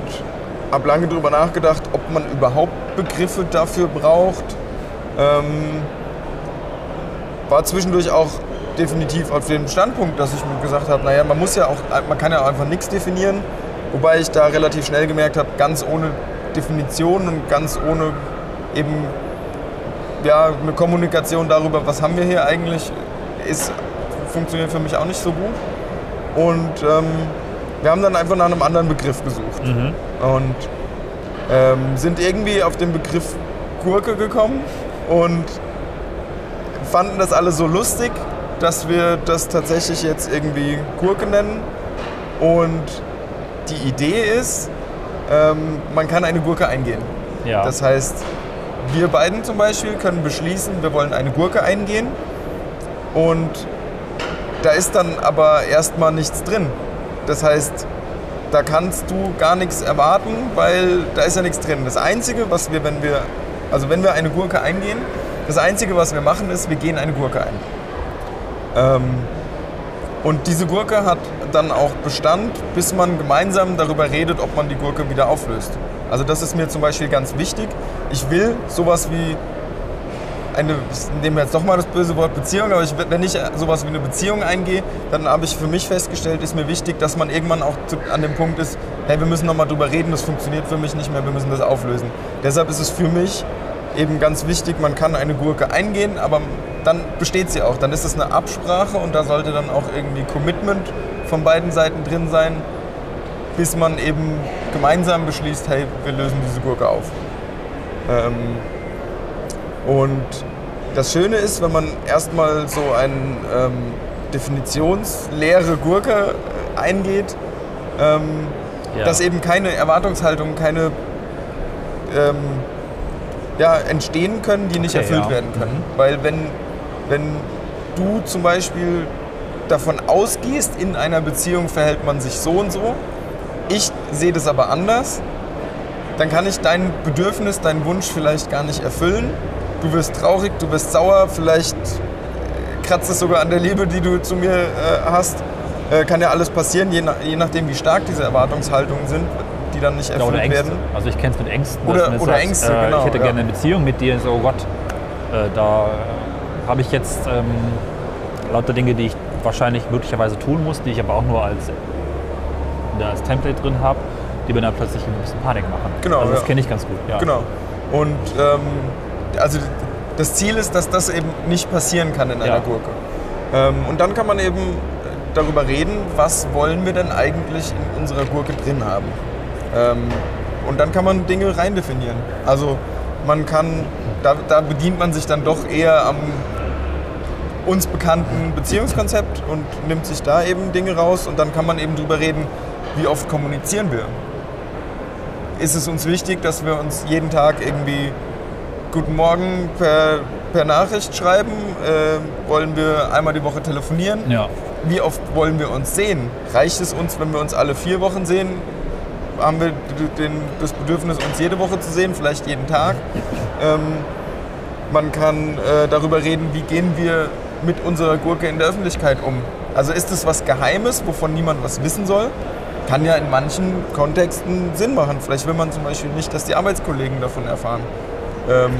[SPEAKER 2] habe lange darüber nachgedacht, ob man überhaupt Begriffe dafür braucht. Ähm, war zwischendurch auch definitiv auf dem Standpunkt, dass ich mir gesagt habe, naja, man muss ja auch, man kann ja auch einfach nichts definieren. Wobei ich da relativ schnell gemerkt habe, ganz ohne Definition und ganz ohne eben ja, eine Kommunikation darüber, was haben wir hier eigentlich, ist, funktioniert für mich auch nicht so gut. Und ähm, wir haben dann einfach nach einem anderen Begriff gesucht. Und ähm, sind irgendwie auf den Begriff Gurke gekommen und fanden das alle so lustig, dass wir das tatsächlich jetzt irgendwie Gurke nennen. Und die Idee ist, ähm, man kann eine Gurke eingehen.
[SPEAKER 1] Ja.
[SPEAKER 2] Das heißt, wir beiden zum Beispiel können beschließen, wir wollen eine Gurke eingehen. Und da ist dann aber erstmal nichts drin. Das heißt, da kannst du gar nichts erwarten, weil da ist ja nichts drin. Das Einzige, was wir, wenn wir, also wenn wir eine Gurke eingehen, das Einzige, was wir machen, ist, wir gehen eine Gurke ein. Ähm, und diese Gurke hat dann auch Bestand, bis man gemeinsam darüber redet, ob man die Gurke wieder auflöst. Also das ist mir zum Beispiel ganz wichtig. Ich will sowas wie eine, ich nehme jetzt doch mal das böse Wort Beziehung, aber ich, wenn ich sowas wie eine Beziehung eingehe, dann habe ich für mich festgestellt, ist mir wichtig, dass man irgendwann auch zu, an dem Punkt ist, hey, wir müssen nochmal drüber reden, das funktioniert für mich nicht mehr, wir müssen das auflösen. Deshalb ist es für mich eben ganz wichtig, man kann eine Gurke eingehen, aber dann besteht sie auch. Dann ist es eine Absprache und da sollte dann auch irgendwie Commitment von beiden Seiten drin sein, bis man eben gemeinsam beschließt, hey, wir lösen diese Gurke auf. Ähm, und das Schöne ist, wenn man erstmal so eine ähm, definitionsleere Gurke äh, eingeht, ähm,
[SPEAKER 1] Ja.
[SPEAKER 2] dass eben keine Erwartungshaltungen, keine ähm, ja, entstehen können, die nicht
[SPEAKER 1] Okay,
[SPEAKER 2] erfüllt
[SPEAKER 1] ja.
[SPEAKER 2] werden können. Weil wenn, wenn du zum Beispiel davon ausgehst, in einer Beziehung verhält man sich so und so, ich sehe das aber anders, dann kann ich dein Bedürfnis, deinen Wunsch vielleicht gar nicht erfüllen. Du wirst traurig, du wirst sauer, vielleicht äh, kratzt es sogar an der Liebe, die du zu mir äh, hast. Äh, kann ja alles passieren, je, nach, je nachdem, wie stark diese Erwartungshaltungen sind, die dann nicht
[SPEAKER 1] Ja,
[SPEAKER 2] erfüllt
[SPEAKER 1] Ängste.
[SPEAKER 2] werden.
[SPEAKER 1] Also ich kenne es mit Ängsten.
[SPEAKER 2] Oder- oder
[SPEAKER 1] sagt,
[SPEAKER 2] Ängste,
[SPEAKER 1] äh,
[SPEAKER 2] genau,
[SPEAKER 1] Ich hätte
[SPEAKER 2] ja.
[SPEAKER 1] gerne eine Beziehung mit dir. So, oh Gott, äh, da äh, habe ich jetzt ähm, lauter Dinge, die ich wahrscheinlich möglicherweise tun muss, die ich aber auch nur als, als Template drin habe, die mir dann plötzlich ein bisschen Panik machen.
[SPEAKER 2] Genau,
[SPEAKER 1] Also das
[SPEAKER 2] ja.
[SPEAKER 1] kenne ich ganz gut. Ja.
[SPEAKER 2] Genau. Und ähm, also das Ziel ist, dass das eben nicht passieren kann in einer
[SPEAKER 1] Ja.
[SPEAKER 2] Gurke. Ähm, und dann kann man eben darüber reden, was wollen wir denn eigentlich in unserer Gurke drin haben. Ähm, und dann kann man Dinge rein definieren. Also man kann, da, da bedient man sich dann doch eher am uns bekannten Beziehungskonzept und nimmt sich da eben Dinge raus und dann kann man eben drüber reden, wie oft kommunizieren wir. ist es uns wichtig, dass wir uns jeden Tag irgendwie Guten Morgen per, per Nachricht schreiben? Äh, wollen wir einmal die Woche telefonieren?
[SPEAKER 1] Ja.
[SPEAKER 2] Wie oft wollen wir uns sehen? Reicht es uns, wenn wir uns alle vier Wochen sehen? Haben wir den, das Bedürfnis, uns jede Woche zu sehen, vielleicht jeden Tag? Ähm, man kann äh, darüber reden, wie gehen wir mit unserer Gurke in der Öffentlichkeit um. Also ist es was Geheimes, wovon niemand was wissen soll? Kann ja in manchen Kontexten Sinn machen. Vielleicht will man zum Beispiel nicht, dass die Arbeitskollegen davon erfahren. Ähm,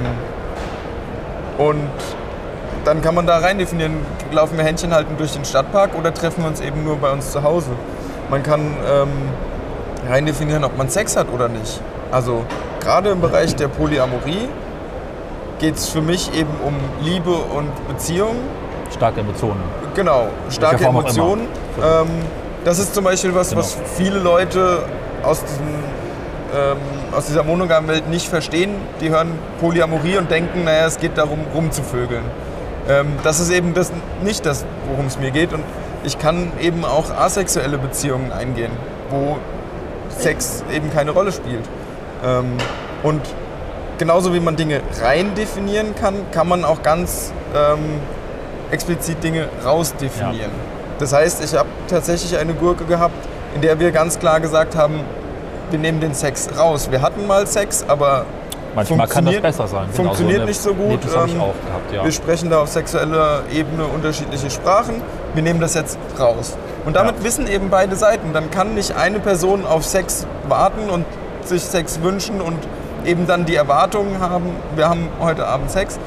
[SPEAKER 2] und dann kann man da rein definieren, laufen wir Händchen halten durch den Stadtpark oder treffen wir uns eben nur bei uns zu Hause. Man kann ähm, rein definieren, ob man Sex hat oder nicht. Also gerade im Bereich der Polyamorie geht es für mich eben um Liebe und Beziehung.
[SPEAKER 1] Starke Emotionen.
[SPEAKER 2] Genau, starke Emotionen. Ähm, das ist zum Beispiel was, genau. was viele Leute aus diesem ähm, aus dieser monogamen Welt nicht verstehen. Die hören Polyamorie und denken, naja, es geht darum, rumzuvögeln. Ähm, das ist eben das, nicht das, worum es mir geht. Und ich kann eben auch asexuelle Beziehungen eingehen, wo Sex eben keine Rolle spielt. Ähm, und genauso wie man Dinge rein definieren kann, kann man auch ganz ähm, explizit Dinge rausdefinieren. Ja. Das heißt, ich habe tatsächlich eine Gurke gehabt, in der wir ganz klar gesagt haben, wir nehmen den Sex raus. Wir hatten mal Sex, aber
[SPEAKER 1] Manchmal kann das besser sein.
[SPEAKER 2] Genau funktioniert so nicht so gut. Nee,
[SPEAKER 1] ähm, gehabt, ja.
[SPEAKER 2] Wir sprechen da auf sexueller Ebene unterschiedliche Sprachen. Wir nehmen das jetzt raus. Und damit ja. wissen eben beide Seiten. Dann kann nicht eine Person auf Sex warten und sich Sex wünschen und eben dann die Erwartungen haben, wir haben heute Abend Sex.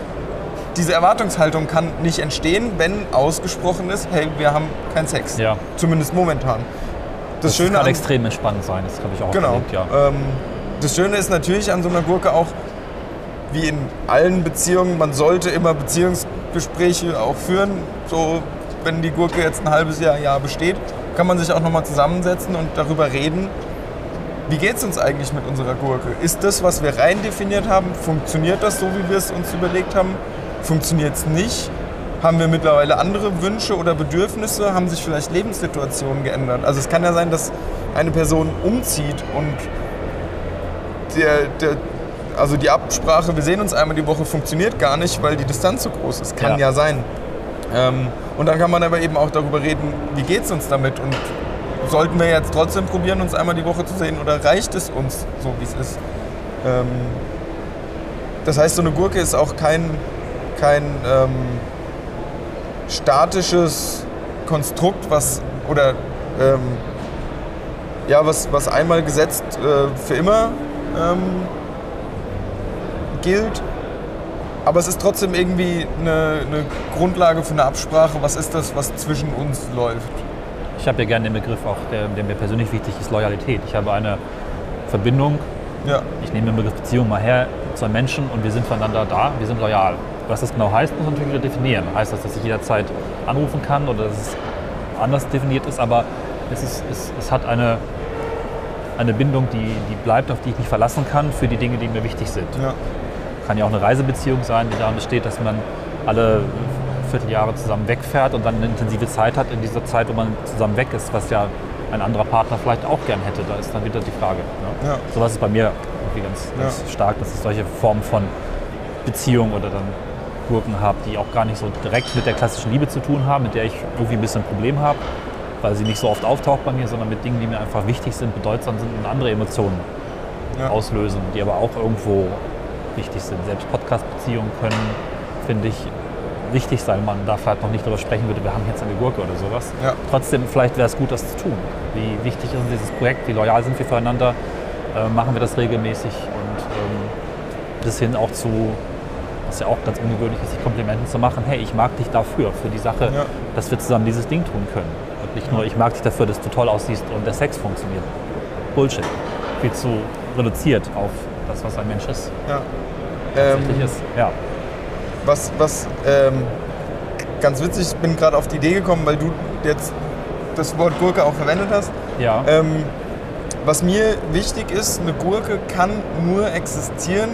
[SPEAKER 2] Diese Erwartungshaltung kann nicht entstehen, wenn ausgesprochen ist, hey, wir haben keinen Sex.
[SPEAKER 1] Ja.
[SPEAKER 2] Zumindest momentan.
[SPEAKER 1] Das, das Schöne kann an, extrem entspannend sein, das habe ich auch
[SPEAKER 2] genau, erlebt, ja. Ähm, das Schöne ist natürlich an so einer Gurke auch, wie in allen Beziehungen, man sollte immer Beziehungsgespräche auch führen. So, wenn die Gurke jetzt ein halbes Jahr, Jahr besteht, kann man sich auch nochmal zusammensetzen und darüber reden, wie geht es uns eigentlich mit unserer Gurke? Ist das, was wir rein definiert haben, funktioniert das so, wie wir es uns überlegt haben? Funktioniert es nicht? Haben wir mittlerweile andere Wünsche oder Bedürfnisse? Haben sich vielleicht Lebenssituationen geändert? Also es kann ja sein, dass eine Person umzieht und der, der, also die Absprache, wir sehen uns einmal die Woche, funktioniert gar nicht, weil die Distanz so groß ist. Kann ja, ja sein. Ähm, und dann kann man aber eben auch darüber reden, wie geht es uns damit und sollten wir jetzt trotzdem probieren, uns einmal die Woche zu sehen oder reicht es uns so, wie es ist? Ähm, das heißt, so eine Gurke ist auch kein, kein ähm, statisches Konstrukt, was oder ähm, ja, was, was einmal gesetzt äh, für immer ähm, gilt. Aber es ist trotzdem irgendwie eine, eine, Grundlage für eine Absprache. Was ist das, was zwischen uns läuft?
[SPEAKER 1] Ich habe ja gerne den Begriff auch, der, der, mir persönlich wichtig ist, Loyalität. Ich habe eine Verbindung, ja. ich nehme den Begriff Beziehung mal her, zu einem Menschen und wir sind voneinander da, wir sind loyal. Was das genau heißt, muss man natürlich wieder definieren. Heißt das, dass ich jederzeit anrufen kann oder dass es anders definiert ist, aber es, ist, es, es hat eine, eine Bindung, die, die bleibt, auf die ich mich verlassen kann für die Dinge, die mir wichtig sind. Ja. Kann ja auch eine Reisebeziehung sein, die daran besteht, dass man alle Vierteljahre zusammen wegfährt und dann eine intensive Zeit hat in dieser Zeit, wo man zusammen weg ist, was ja ein anderer Partner vielleicht auch gern hätte. Da ist dann wieder die Frage. Ne? Ja. So was ist bei mir irgendwie ganz, ganz ja. stark, dass es solche Formen von Beziehung oder dann Gurken habe, die auch gar nicht so direkt mit der klassischen Liebe zu tun haben, mit der ich irgendwie ein bisschen ein Problem habe, weil sie nicht so oft auftaucht bei mir, sondern mit Dingen, die mir einfach wichtig sind, bedeutsam sind und andere Emotionen ja. auslösen, die aber auch irgendwo wichtig sind. Selbst Podcast-Beziehungen können, finde ich, wichtig sein. Man darf halt noch nicht darüber sprechen würde, wir haben jetzt eine Gurke oder sowas. Ja. Trotzdem, vielleicht wäre es gut, das zu tun. Wie wichtig ist dieses Projekt, wie loyal sind wir füreinander, äh, machen wir das regelmäßig und ähm, bis hin auch zu was ja auch ganz ungewöhnlich ist, sich Komplimente zu machen, hey, ich mag dich dafür, für die Sache, ja. dass wir zusammen dieses Ding tun können. Und nicht nur, ich mag dich dafür, dass du toll aussiehst und der Sex funktioniert. Bullshit. Viel zu reduziert auf das, was ein Mensch ist.
[SPEAKER 2] Ja. Ähm,
[SPEAKER 1] ist. Ja.
[SPEAKER 2] Was, was ähm, ganz witzig, ich bin gerade auf die Idee gekommen, weil du jetzt das Wort Gurke auch verwendet hast.
[SPEAKER 1] Ja.
[SPEAKER 2] Ähm, was mir wichtig ist, eine Gurke kann nur existieren,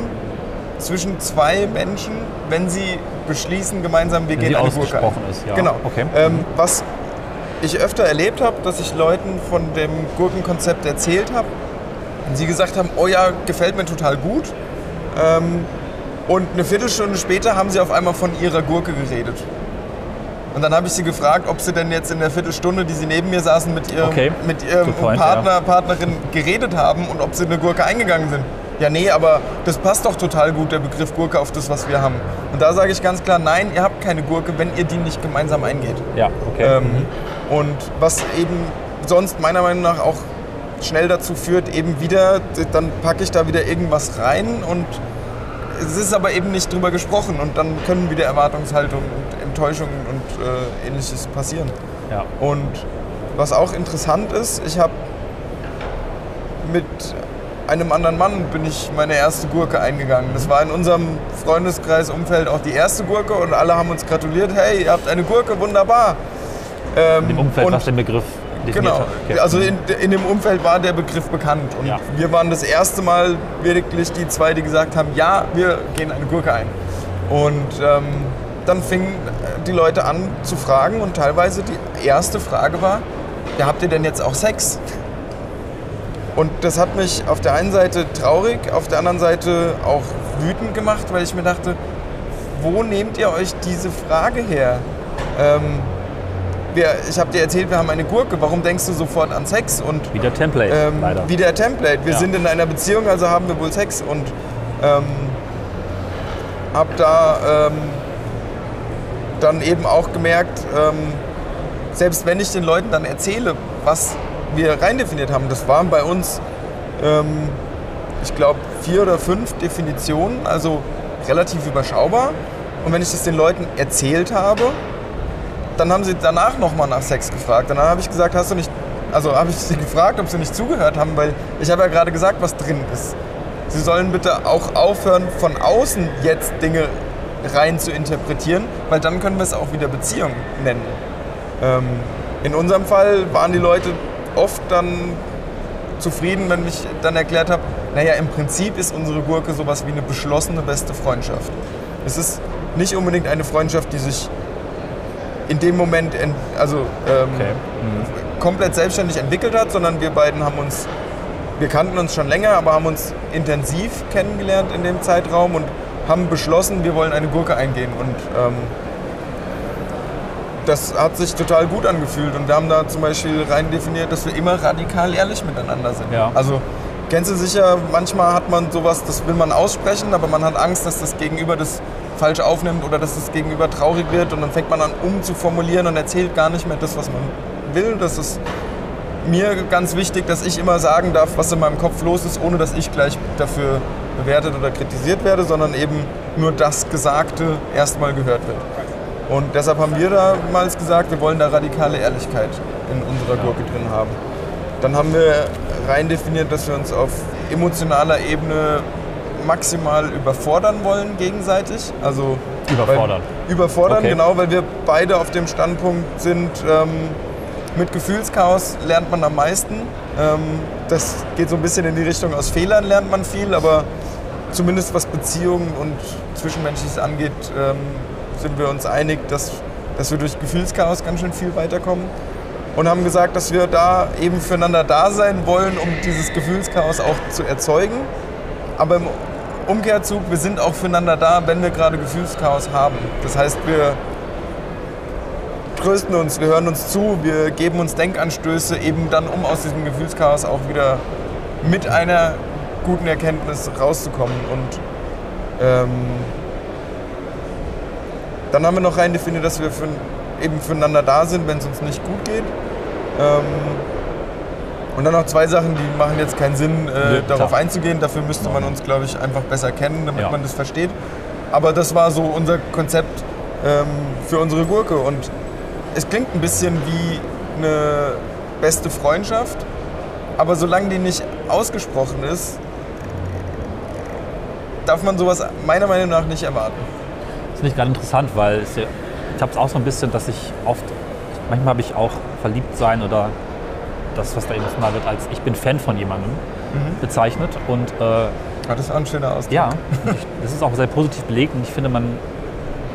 [SPEAKER 2] zwischen zwei Menschen, wenn sie beschließen, gemeinsam wir
[SPEAKER 1] gehen
[SPEAKER 2] eine
[SPEAKER 1] Gurke ein. ist, ja.
[SPEAKER 2] Genau. Okay. Ähm, was ich öfter erlebt habe, dass ich Leuten von dem Gurkenkonzept erzählt habe Und sie gesagt haben, oh ja, gefällt mir total gut. Ähm, und eine Viertelstunde später haben sie auf einmal von ihrer Gurke geredet. Und dann habe ich sie gefragt, ob sie denn jetzt in der Viertelstunde, die sie neben mir saßen, mit ihrem,
[SPEAKER 1] Okay.
[SPEAKER 2] mit ihrem
[SPEAKER 1] point,
[SPEAKER 2] Partner,
[SPEAKER 1] ja.
[SPEAKER 2] Partnerin geredet haben und ob sie eine Gurke eingegangen sind. Ja, nee, aber das passt doch total gut, der Begriff Gurke, auf das, was wir haben. Und da sage ich ganz klar, nein, ihr habt keine Gurke, wenn ihr die nicht gemeinsam eingeht.
[SPEAKER 1] Ja, okay.
[SPEAKER 2] Ähm, und was eben sonst meiner Meinung nach auch schnell dazu führt, eben wieder, dann packe ich da wieder irgendwas rein und es ist aber eben nicht drüber gesprochen und dann können wieder Erwartungshaltung und Enttäuschungen und äh, ähnliches passieren.
[SPEAKER 1] ja.
[SPEAKER 2] Und was auch interessant ist, ich habe mit einem anderen Mann bin ich meine erste Gurke eingegangen. Das war in unserem Freundeskreis-Umfeld auch die erste Gurke und alle haben uns gratuliert. Hey, ihr habt eine Gurke, wunderbar. Ähm,
[SPEAKER 1] Im Umfeld,
[SPEAKER 2] und
[SPEAKER 1] was den Begriff
[SPEAKER 2] Genau,
[SPEAKER 1] hat.
[SPEAKER 2] Also in, in dem Umfeld war der Begriff bekannt. Und
[SPEAKER 1] Ja.
[SPEAKER 2] wir waren das erste Mal wirklich die zwei, die gesagt haben, ja, wir gehen eine Gurke ein. Und ähm, dann fingen die Leute an zu fragen und teilweise die erste Frage war, ja, habt ihr denn jetzt auch Sex? Und das hat mich auf der einen Seite traurig, auf der anderen Seite auch wütend gemacht, weil ich mir dachte, wo nehmt ihr euch diese Frage her? Ähm, wir, ich habe dir erzählt, wir haben eine Gurke. Warum denkst du sofort an Sex? Und
[SPEAKER 1] Wieder Template,
[SPEAKER 2] ähm,
[SPEAKER 1] leider.
[SPEAKER 2] wie der Template. Wir
[SPEAKER 1] Ja.
[SPEAKER 2] sind in einer Beziehung, also haben wir wohl Sex. Und ähm, habe da ähm, dann eben auch gemerkt, ähm, selbst wenn ich den Leuten dann erzähle, was wir rein definiert haben, das waren bei uns, ähm, ich glaube, vier oder fünf Definitionen, also relativ überschaubar. Und wenn ich das den Leuten erzählt habe, dann haben sie danach nochmal nach Sex gefragt. Und dann habe ich gesagt, hast du nicht, also habe ich sie gefragt, ob sie nicht zugehört haben, weil ich habe ja gerade gesagt, was drin ist. Sie sollen bitte auch aufhören, von außen jetzt Dinge rein zu interpretieren, weil dann können wir es auch wieder Beziehung nennen. Ähm, in unserem Fall waren die Leute oft dann zufrieden, wenn ich dann erklärt habe, naja, im Prinzip ist unsere Gurke sowas wie eine beschlossene beste Freundschaft. Es ist nicht unbedingt eine Freundschaft, die sich in dem Moment ent, also ähm,
[SPEAKER 1] Okay. Mhm.
[SPEAKER 2] komplett selbstständig entwickelt hat, sondern wir beiden haben uns, wir kannten uns schon länger, aber haben uns intensiv kennengelernt in dem Zeitraum und haben beschlossen, wir wollen eine Gurke eingehen. Und ähm, das hat sich total gut angefühlt. Und wir haben da zum Beispiel rein definiert, dass wir immer radikal ehrlich miteinander sind.
[SPEAKER 1] Ja.
[SPEAKER 2] Also kennst du sicher, manchmal hat man sowas, das will man aussprechen, aber man hat Angst, dass das Gegenüber das falsch aufnimmt oder dass das Gegenüber traurig wird und dann fängt man an umzuformulieren und erzählt gar nicht mehr das, was man will. Das ist mir ganz wichtig, dass ich immer sagen darf, was in meinem Kopf los ist, ohne dass ich gleich dafür bewertet oder kritisiert werde, sondern eben nur das Gesagte erstmal gehört wird. Und deshalb haben wir damals gesagt, wir wollen da radikale Ehrlichkeit in unserer Gurke drin haben. Dann haben wir rein definiert, dass wir uns auf emotionaler Ebene maximal überfordern wollen gegenseitig. Also
[SPEAKER 1] Überfordern.
[SPEAKER 2] Weil, überfordern,
[SPEAKER 1] Okay.
[SPEAKER 2] genau, weil wir beide auf dem Standpunkt sind, ähm, mit Gefühlschaos lernt man am meisten. Ähm, das geht so ein bisschen in die Richtung, aus Fehlern lernt man viel, aber zumindest was Beziehungen und Zwischenmenschliches angeht, ähm, sind wir uns einig, dass, dass wir durch Gefühlschaos ganz schön viel weiterkommen. Und haben gesagt, dass wir da eben füreinander da sein wollen, um dieses Gefühlschaos auch zu erzeugen. Aber im Umkehrzug, wir sind auch füreinander da, wenn wir gerade Gefühlschaos haben. Das heißt, wir trösten uns, wir hören uns zu, wir geben uns Denkanstöße, eben dann, um aus diesem Gefühlschaos auch wieder mit einer guten Erkenntnis rauszukommen. Und ähm, dann haben wir noch rein definiert, dass wir für, eben füreinander da sind, wenn es uns nicht gut geht. Ähm, und dann noch zwei Sachen, die machen jetzt keinen Sinn, äh,
[SPEAKER 1] Nö,
[SPEAKER 2] darauf einzugehen. Dafür müsste man uns, glaube ich, einfach besser kennen, damit
[SPEAKER 1] Ja.
[SPEAKER 2] man das versteht. Aber das war so unser Konzept ähm, für unsere Gurke. Und es klingt ein bisschen wie eine beste Freundschaft, aber solange die nicht ausgesprochen ist, darf man sowas meiner Meinung nach nicht erwarten.
[SPEAKER 1] Das finde ich gerade interessant, weil ja, ich habe es auch so ein bisschen, dass ich oft, manchmal habe ich auch verliebt sein oder das, was da emotional wird, als ich bin Fan von jemandem bezeichnet. Und äh,
[SPEAKER 2] Ah, das ist auch ein schöner Ausdruck.
[SPEAKER 1] ja, ich, das ist auch sehr positiv belegt und ich finde, man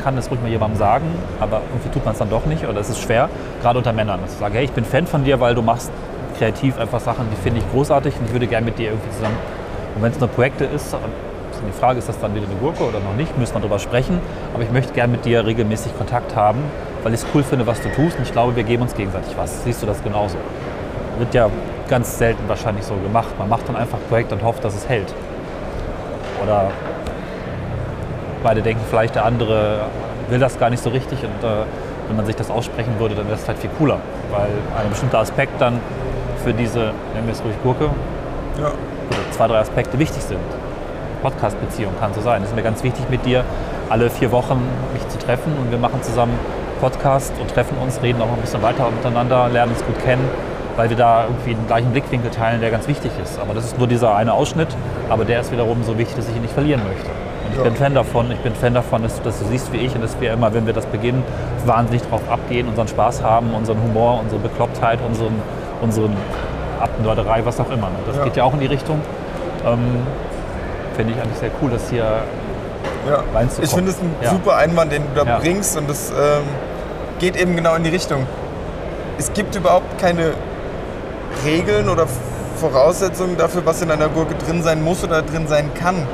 [SPEAKER 1] kann das ruhig mal jemandem sagen, aber irgendwie tut man es dann doch nicht oder es ist schwer, gerade unter Männern. Dass ich sage, hey, ich bin Fan von dir, weil du machst kreativ einfach Sachen, die finde ich großartig und ich würde gerne mit dir irgendwie zusammen. Und wenn es nur Projekte ist, ist die Frage, ist das dann wieder eine Gurke oder noch nicht, müssen wir darüber sprechen. Aber ich möchte gerne mit dir regelmäßig Kontakt haben, weil ich es cool finde, was du tust und ich glaube, wir geben uns gegenseitig was. Siehst du das genauso? Wird ja ganz selten wahrscheinlich so gemacht. Man macht dann einfach ein Projekt und hofft, dass es hält. Oder beide denken vielleicht, der andere will das gar nicht so richtig und äh, wenn man sich das aussprechen würde, dann wäre es halt viel cooler, weil ein bestimmter Aspekt dann für diese, nennen wir es ruhig Gurke, ja. zwei, drei Aspekte wichtig sind. Podcast-Beziehung kann so sein. Es ist mir ganz wichtig, mit dir alle vier Wochen mich zu treffen und wir machen zusammen Podcast und treffen uns, reden auch ein bisschen weiter miteinander, lernen uns gut kennen, weil wir da irgendwie den gleichen Blickwinkel teilen, der ganz wichtig ist. Aber das ist nur dieser eine Ausschnitt, aber der ist wiederum so wichtig, dass ich ihn nicht verlieren möchte. Und ich ja. bin Fan davon, ich bin Fan davon, dass, dass, du siehst wie ich und dass wir immer, wenn wir das beginnen, wahnsinnig drauf abgehen, unseren Spaß haben, unseren Humor, unsere Beklopptheit, unseren, unseren Abnörderei, was auch immer. Ne? Das ja. geht ja auch in die Richtung. Ähm, Finde ich eigentlich sehr cool, dass hier
[SPEAKER 2] ja. Ich finde es ein ja. super Einwand, den du da bringst und das ähm, geht eben genau in die Richtung. Es gibt überhaupt keine Regeln oder Voraussetzungen dafür, was in einer Gurke drin sein muss oder drin sein kann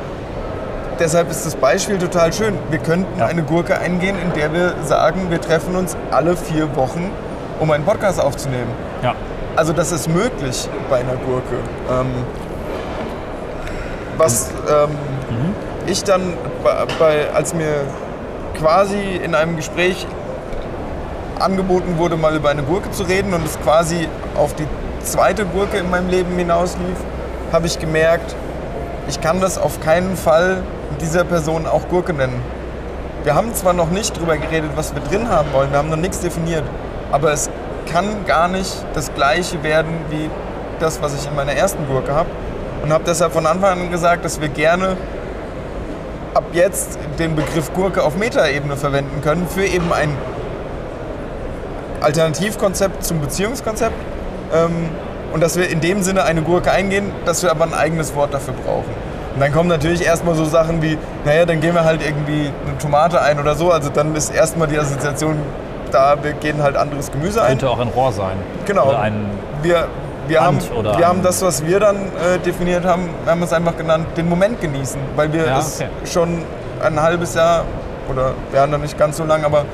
[SPEAKER 2] deshalb ist das Beispiel total schön. Wir könnten ja. eine Gurke eingehen, in der wir sagen, wir treffen uns alle vier Wochen, um einen Podcast aufzunehmen. Ja. Also das ist möglich bei einer Gurke. Ähm, was ähm, mhm. ich dann, bei, als mir quasi in einem Gespräch angeboten wurde, mal über eine Gurke zu reden und es quasi auf die zweite Gurke in meinem Leben hinauslief, habe ich gemerkt, ich kann das auf keinen Fall dieser Person auch Gurke nennen. Wir haben zwar noch nicht darüber geredet, was wir drin haben wollen, wir haben noch nichts definiert, aber es kann gar nicht das gleiche werden wie das, was ich in meiner ersten Gurke habe. Und habe deshalb von Anfang an gesagt, dass wir gerne ab jetzt den Begriff Gurke auf Metaebene verwenden können für eben ein Alternativkonzept zum Beziehungskonzept. Ähm, und dass wir in dem Sinne eine Gurke eingehen, dass wir aber ein eigenes Wort dafür brauchen. Und dann kommen natürlich erstmal so Sachen wie, naja, dann gehen wir halt irgendwie eine Tomate ein oder so. Also dann ist erstmal die Assoziation da, wir gehen halt anderes Gemüse ein.
[SPEAKER 1] Könnte auch ein Rohr sein.
[SPEAKER 2] Genau. Oder ein wir, wir, haben, wir haben das, was wir dann äh, definiert haben, wir haben es einfach genannt, den Moment genießen. Weil wir ja, es schon ein halbes Jahr, oder wir haben noch nicht ganz so lange, aber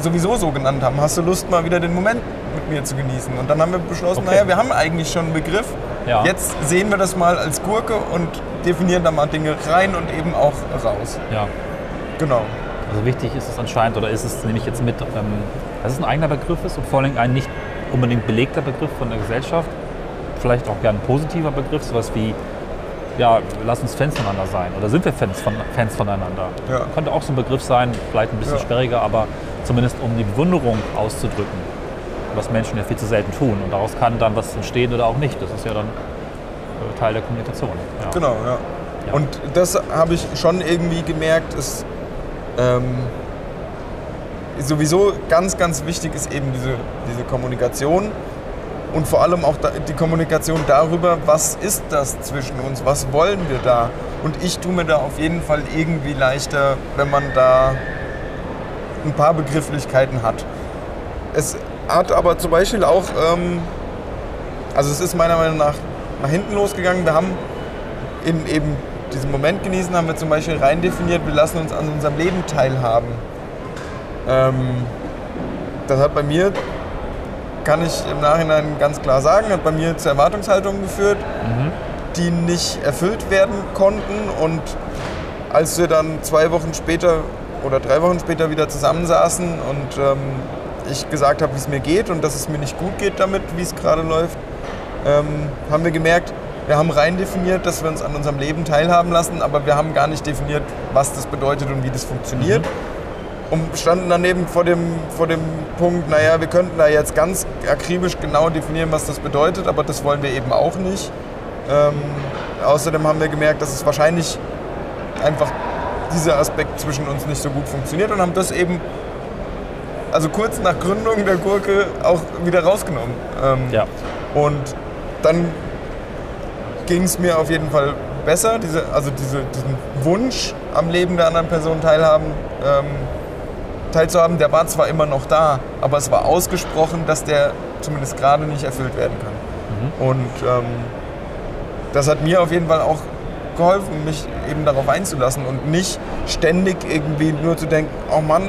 [SPEAKER 2] sowieso so genannt haben. Hast du Lust, mal wieder den Moment mit mir zu genießen? Und dann haben wir beschlossen, okay. naja, wir haben eigentlich schon einen Begriff. Ja. Jetzt sehen wir das mal als Gurke und definieren da mal Dinge rein und eben auch raus.
[SPEAKER 1] Ja.
[SPEAKER 2] Genau.
[SPEAKER 1] Also wichtig ist es anscheinend, oder ist es, nehme ich jetzt mit, ähm, dass es ein eigener Begriff ist und vor allem ein nicht unbedingt belegter Begriff von der Gesellschaft. Vielleicht auch gern ein positiver Begriff, sowas wie, ja, lass uns Fans voneinander sein. Oder sind wir Fans, von, Fans voneinander? Ja. Könnte auch so ein Begriff sein, vielleicht ein bisschen ja. sperriger, aber zumindest um die Bewunderung auszudrücken, was Menschen ja viel zu selten tun. Und daraus kann dann was entstehen oder auch nicht. Das ist ja dann Teil der Kommunikation.
[SPEAKER 2] Ja. Genau, ja. ja. Und das habe ich schon irgendwie gemerkt, ist ähm, sowieso ganz, ganz wichtig ist eben diese, diese Kommunikation und vor allem auch die Kommunikation darüber, was ist das zwischen uns, was wollen wir da. Und ich tue mir da auf jeden Fall irgendwie leichter, wenn man da ein paar Begrifflichkeiten hat. Es hat aber zum Beispiel auch, ähm, also es ist meiner Meinung nach nach hinten losgegangen. Wir haben in eben diesen Moment genießen, haben wir zum Beispiel rein definiert, wir lassen uns an unserem Leben teilhaben. Ähm, das hat bei mir, kann ich im Nachhinein ganz klar sagen, hat bei mir zu Erwartungshaltungen geführt, mhm. die nicht erfüllt werden konnten. Und als wir dann zwei Wochen später oder drei Wochen später wieder zusammensaßen und ähm, ich gesagt habe, wie es mir geht und dass es mir nicht gut geht damit, wie es gerade läuft, ähm, haben wir gemerkt, wir haben rein definiert, dass wir uns an unserem Leben teilhaben lassen, aber wir haben gar nicht definiert, was das bedeutet und wie das funktioniert. Mhm. Und standen daneben vor dem, vor dem Punkt, naja, wir könnten da jetzt ganz akribisch genau definieren, was das bedeutet, aber das wollen wir eben auch nicht. Ähm, außerdem haben wir gemerkt, dass es wahrscheinlich einfach dieser Aspekt zwischen uns nicht so gut funktioniert und haben das eben, also kurz nach Gründung der Gurke, auch wieder rausgenommen. Ähm, ja. Und dann ging es mir auf jeden Fall besser. Diese, also diese, diesen Wunsch, am Leben der anderen Person teilhaben, ähm, teilzuhaben, der war zwar immer noch da, aber es war ausgesprochen, dass der zumindest gerade nicht erfüllt werden kann. Mhm. Und ähm, das hat mir auf jeden Fall auch geholfen, mich eben darauf einzulassen und nicht ständig irgendwie nur zu denken, oh Mann,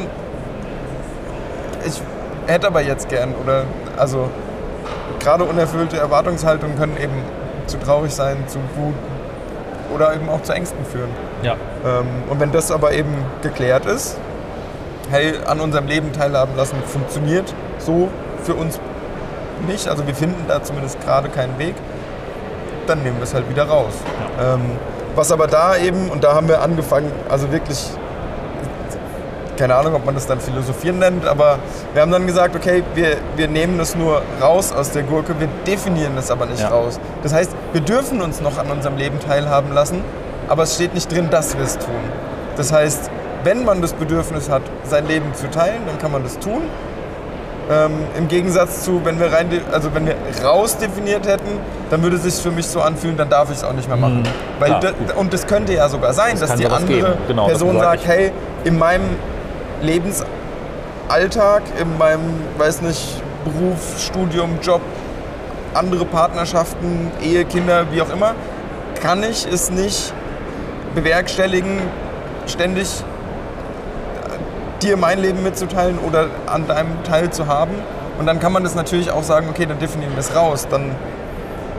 [SPEAKER 2] ich hätte aber jetzt gern oder also gerade unerfüllte Erwartungshaltungen können eben zu traurig sein, zu Wut oder eben auch zu Ängsten führen.
[SPEAKER 1] Ja.
[SPEAKER 2] Ähm, und wenn das aber eben geklärt ist, hey, an unserem Leben teilhaben lassen funktioniert so für uns nicht, also wir finden da zumindest gerade keinen Weg, dann nehmen wir es halt wieder raus. Ja. Ähm, was aber da eben, und da haben wir angefangen, also wirklich, keine Ahnung, ob man das dann Philosophieren nennt, aber wir haben dann gesagt, okay, wir, wir nehmen das nur raus aus der Gurke, wir definieren das aber nicht ja. raus. Das heißt, wir dürfen uns noch an unserem Leben teilhaben lassen, aber es steht nicht drin, dass wir es tun. Das heißt, wenn man das Bedürfnis hat, sein Leben zu teilen, dann kann man das tun. Ähm, Im Gegensatz zu, wenn wir rein, also wenn wir rausdefiniert hätten, dann würde es sich für mich so anfühlen, dann darf ich es auch nicht mehr machen. Mhm. Weil ja, und das könnte ja sogar sein, das dass die andere genau, Person sagt, hey, in meinem Lebensalltag, in meinem, weiß nicht, Beruf, Studium, Job, andere Partnerschaften, Ehe, Kinder, wie auch immer, kann ich es nicht bewerkstelligen, ständig dir mein Leben mitzuteilen oder an deinem Teil zu haben. Und dann kann man das natürlich auch sagen, okay, dann definieren wir es raus. Dann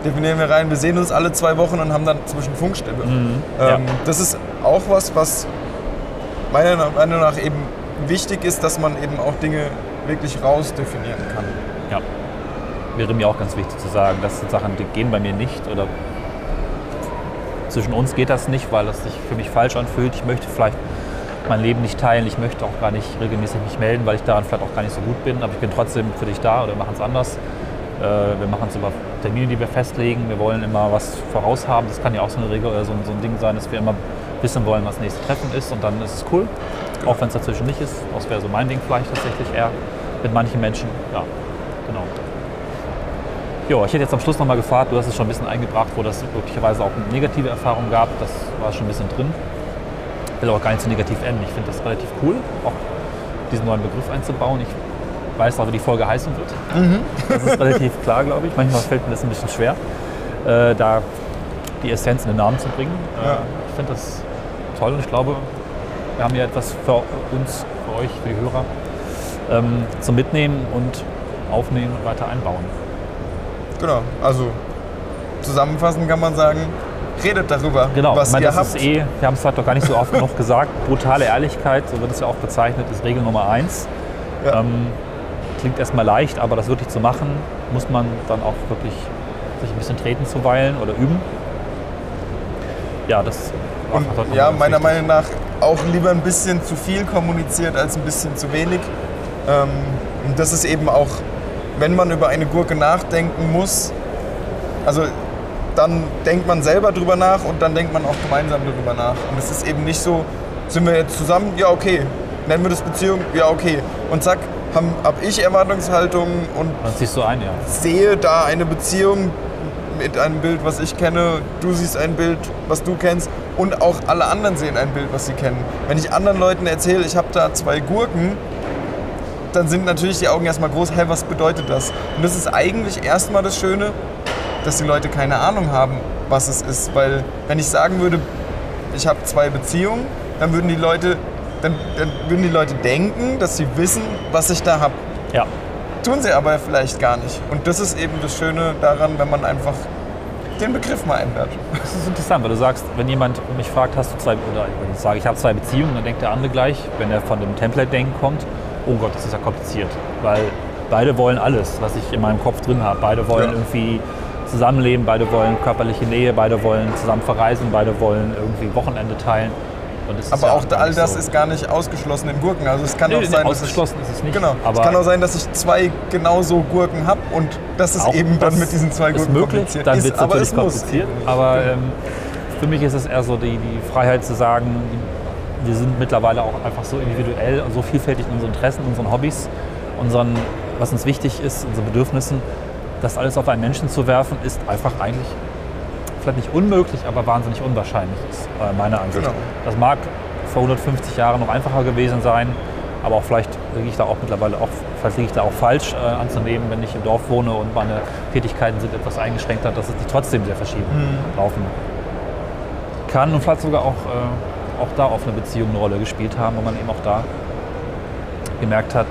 [SPEAKER 2] definieren wir rein, wir sehen uns alle zwei Wochen und haben dann zwischen Funkstille. Mhm, ähm, ja. Das ist auch was, was meiner Meinung nach eben wichtig ist, dass man eben auch Dinge wirklich rausdefinieren kann.
[SPEAKER 1] Ja, wäre mir auch ganz wichtig zu sagen, das sind Sachen, die gehen bei mir nicht oder zwischen uns geht das nicht, weil das sich für mich falsch anfühlt. Ich möchte vielleicht mein Leben nicht teilen. Ich möchte auch gar nicht regelmäßig mich melden, weil ich daran vielleicht auch gar nicht so gut bin. Aber ich bin trotzdem für dich da oder wir machen es anders. Äh, wir machen es über Termine, die wir festlegen. Wir wollen immer was voraus haben. Das kann ja auch so eine Regel oder so, so ein Ding sein, dass wir immer wissen wollen, was das nächste Treffen ist. Und dann ist es cool. Auch wenn es dazwischen nicht ist. Das wäre so mein Ding vielleicht tatsächlich eher mit manchen Menschen. Ja, genau. Jo, ich hätte jetzt am Schluss nochmal gefragt, du hast es schon ein bisschen eingebracht, wo das möglicherweise auch negative Erfahrungen gab. Das war schon ein bisschen drin will auch gar nicht so negativ enden. Ich finde das relativ cool, auch diesen neuen Begriff einzubauen. Ich weiß auch, wie die Folge heißen wird. Mhm. Das ist relativ klar, glaube ich. Manchmal fällt mir das ein bisschen schwer, äh, da die Essenz in den Namen zu bringen. Äh, ja. Ich finde das toll und ich glaube, wir haben hier etwas für uns, für euch, für die Hörer ähm, zum Mitnehmen und aufnehmen und weiter einbauen.
[SPEAKER 2] Genau, also zusammenfassend kann man sagen, redet darüber,
[SPEAKER 1] genau. was ich meine, ihr das habt. Ist eh, wir haben es halt doch gar nicht so oft genug gesagt. Brutale Ehrlichkeit, so wird es ja auch bezeichnet, ist Regel Nummer eins. Ja. Ähm, klingt erstmal leicht, aber das wirklich zu machen, muss man dann auch wirklich sich ein bisschen treten zuweilen oder üben. Ja, das
[SPEAKER 2] und ja, meiner Meinung nach auch lieber ein bisschen zu viel kommuniziert als ein bisschen zu wenig. Ähm, und das ist eben auch, wenn man über eine Gurke nachdenken muss, also dann denkt man selber drüber nach und dann denkt man auch gemeinsam darüber nach. Und es ist eben nicht so, sind wir jetzt zusammen? Ja, okay. Nennen wir das Beziehung? Ja, okay. Und zack, habe hab ich Erwartungshaltungen und
[SPEAKER 1] du ein, ja.
[SPEAKER 2] sehe da eine Beziehung mit einem Bild, was ich kenne. Du siehst ein Bild, was du kennst. Und auch alle anderen sehen ein Bild, was sie kennen. Wenn ich anderen Leuten erzähle, ich habe da zwei Gurken, dann sind natürlich die Augen erstmal groß, hä, was bedeutet das? Und das ist eigentlich erstmal das Schöne, dass die Leute keine Ahnung haben, was es ist. Weil wenn ich sagen würde, ich habe zwei Beziehungen, dann würden die Leute, dann, dann würden die Leute denken, dass sie wissen, was ich da habe.
[SPEAKER 1] Ja.
[SPEAKER 2] Tun sie aber vielleicht gar nicht. Und das ist eben das Schöne daran, wenn man einfach den Begriff mal ändert.
[SPEAKER 1] Das ist interessant, weil du sagst, wenn jemand mich fragt, hast du zwei, oder ich sage, ich habe zwei Beziehungen, dann denkt der andere gleich, wenn er von dem Template-Denken kommt, oh Gott, das ist ja kompliziert. Weil beide wollen alles, was ich in meinem Kopf drin habe. Beide wollen ja. irgendwie zusammenleben, beide wollen körperliche Nähe, beide wollen zusammen verreisen, beide wollen irgendwie Wochenende teilen.
[SPEAKER 2] Aber ja auch all das so. ist gar nicht ausgeschlossen in Gurken. Also es kann nee, auch sein,
[SPEAKER 1] dass ich, ist es nicht.
[SPEAKER 2] Genau. Aber es kann auch sein, dass ich zwei genauso Gurken habe und das ist eben dann mit diesen zwei Gurken
[SPEAKER 1] möglich, kompliziert. Dann wird es natürlich kompliziert. Aber ähm, für mich ist es eher so die, die Freiheit zu sagen, wir sind mittlerweile auch einfach so individuell und so vielfältig in unseren Interessen, unseren Hobbys, unseren, was uns wichtig ist, unseren Bedürfnissen, das alles auf einen Menschen zu werfen, ist einfach eigentlich vielleicht nicht unmöglich, aber wahnsinnig unwahrscheinlich, ist äh, meine Ansicht. Genau. Das mag vor 150 Jahren noch einfacher gewesen sein, aber auch vielleicht liege ich da auch mittlerweile auch Vielleicht liege ich da auch falsch äh, anzunehmen, wenn ich im Dorf wohne und meine Tätigkeiten sind etwas eingeschränkter, dass es die trotzdem sehr verschieden
[SPEAKER 2] Mhm.
[SPEAKER 1] laufen kann und vielleicht sogar auch, äh, auch da offene Beziehungen eine Rolle gespielt haben, wo man eben auch da gemerkt hat,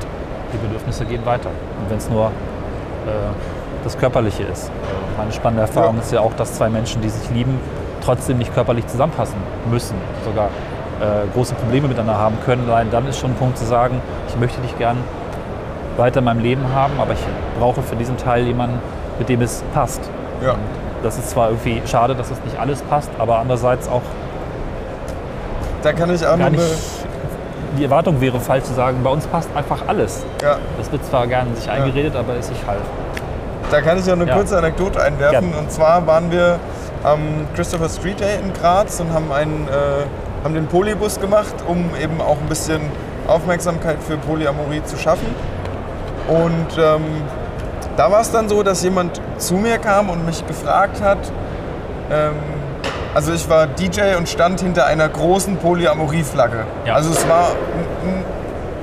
[SPEAKER 1] die Bedürfnisse gehen weiter. Und wenn es nur äh, das Körperliche ist. Meine spannende Erfahrung
[SPEAKER 2] Ja.
[SPEAKER 1] ist ja auch, dass zwei Menschen, die sich lieben, trotzdem nicht körperlich zusammenpassen müssen, sogar äh, große Probleme miteinander haben können. Allein dann ist schon ein Punkt zu sagen, ich möchte dich gern weiter in meinem Leben haben, aber ich brauche für diesen Teil jemanden, mit dem es passt.
[SPEAKER 2] Ja.
[SPEAKER 1] Und das ist zwar irgendwie schade, dass es nicht alles passt, aber andererseits auch
[SPEAKER 2] Da kann ich auch
[SPEAKER 1] gar nicht. Die Erwartung wäre falsch zu sagen, bei uns passt einfach alles.
[SPEAKER 2] ja,
[SPEAKER 1] Das wird zwar gerne sich eingeredet, aber ist nicht halb.
[SPEAKER 2] Da kann ich auch eine
[SPEAKER 1] Ja.
[SPEAKER 2] kurze Anekdote einwerfen.
[SPEAKER 1] Gerne.
[SPEAKER 2] Und zwar waren wir am Christopher Street Day in Graz und haben, einen, äh, haben den Polybus gemacht, um eben auch ein bisschen Aufmerksamkeit für Polyamorie zu schaffen. Und ähm, da war es dann so, dass jemand zu mir kam und mich gefragt hat, ähm, also ich war DJ und stand hinter einer großen Polyamorie-Flagge.
[SPEAKER 1] Ja.
[SPEAKER 2] Also es war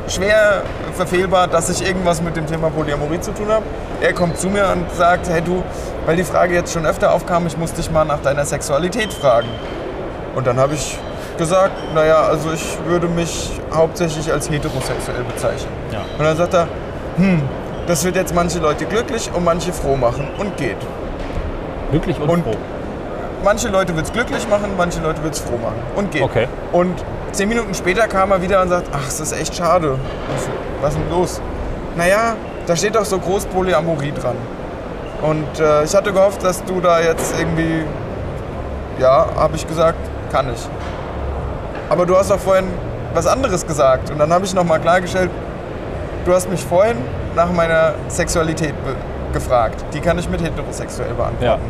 [SPEAKER 2] schwer verfehlbar, dass ich irgendwas mit dem Thema Polyamorie zu tun habe. Er kommt zu mir und sagt, hey du, weil die Frage jetzt schon öfter aufkam, ich muss dich mal nach deiner Sexualität fragen. Und dann habe ich gesagt, naja, also ich würde mich hauptsächlich als heterosexuell bezeichnen.
[SPEAKER 1] Ja.
[SPEAKER 2] Und dann sagt er, hm, das wird jetzt manche Leute glücklich und manche froh machen und geht.
[SPEAKER 1] Glücklich und,
[SPEAKER 2] Und-
[SPEAKER 1] froh.
[SPEAKER 2] Manche Leute wird es glücklich machen, manche Leute wird es froh machen und geht.
[SPEAKER 1] Okay.
[SPEAKER 2] Und zehn Minuten später kam er wieder und sagt, ach, das ist echt schade. So, Was ist denn los? Naja, da steht doch so groß Polyamorie dran. Und äh, ich hatte gehofft, dass du da jetzt irgendwie, ja, habe ich gesagt, kann ich. Aber du hast doch vorhin was anderes gesagt. Und dann habe ich nochmal klargestellt, du hast mich vorhin nach meiner Sexualität gefragt. Die kann ich mit heterosexuell beantworten.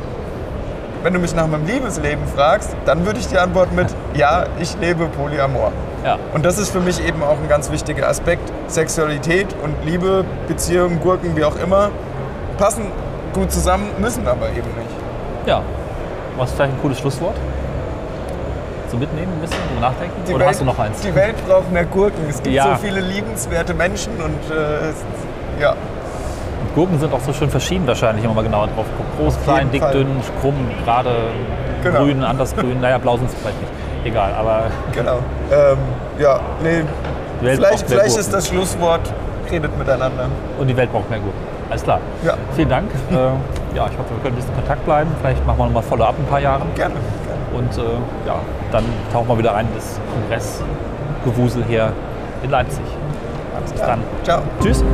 [SPEAKER 2] Wenn du mich nach meinem Liebesleben fragst, dann würde ich dir antworten mit Ja, ich lebe Polyamor.
[SPEAKER 1] Ja.
[SPEAKER 2] Und das ist für mich eben auch ein ganz wichtiger Aspekt. Sexualität und Liebe, Beziehungen, Gurken, wie auch immer, passen gut zusammen, müssen aber eben nicht.
[SPEAKER 1] Ja. Was ist vielleicht ein cooles Schlusswort? Zum Mitnehmen ein bisschen, zum Nachdenken?
[SPEAKER 2] Die
[SPEAKER 1] Oder
[SPEAKER 2] Welt,
[SPEAKER 1] hast du noch eins?
[SPEAKER 2] Die Welt braucht mehr Gurken. Es gibt
[SPEAKER 1] Ja.
[SPEAKER 2] so viele liebenswerte Menschen und äh, ja,
[SPEAKER 1] Gurken sind auch so schön verschieden wahrscheinlich, wenn man mal genauer drauf guckt. Groß,
[SPEAKER 2] Auf
[SPEAKER 1] klein, dick,
[SPEAKER 2] Fall.
[SPEAKER 1] dünn, krumm, gerade,
[SPEAKER 2] Genau.
[SPEAKER 1] grün, anders grün. Naja, blau sind es vielleicht nicht. Egal, aber
[SPEAKER 2] genau. Ähm, ja, nee, vielleicht, vielleicht ist das Schlusswort, redet miteinander.
[SPEAKER 1] Und die Welt braucht mehr Gurken. Alles klar.
[SPEAKER 2] Ja.
[SPEAKER 1] Vielen Dank. äh, ja, ich hoffe, wir können ein bisschen in Kontakt bleiben. Vielleicht machen wir nochmal Follow-up in ein paar Jahren.
[SPEAKER 2] Gerne. gerne.
[SPEAKER 1] Und äh, ja, dann tauchen wir wieder rein in das Kongressgewusel hier in Leipzig. Bis dann.
[SPEAKER 2] Ciao.
[SPEAKER 1] Tschüss.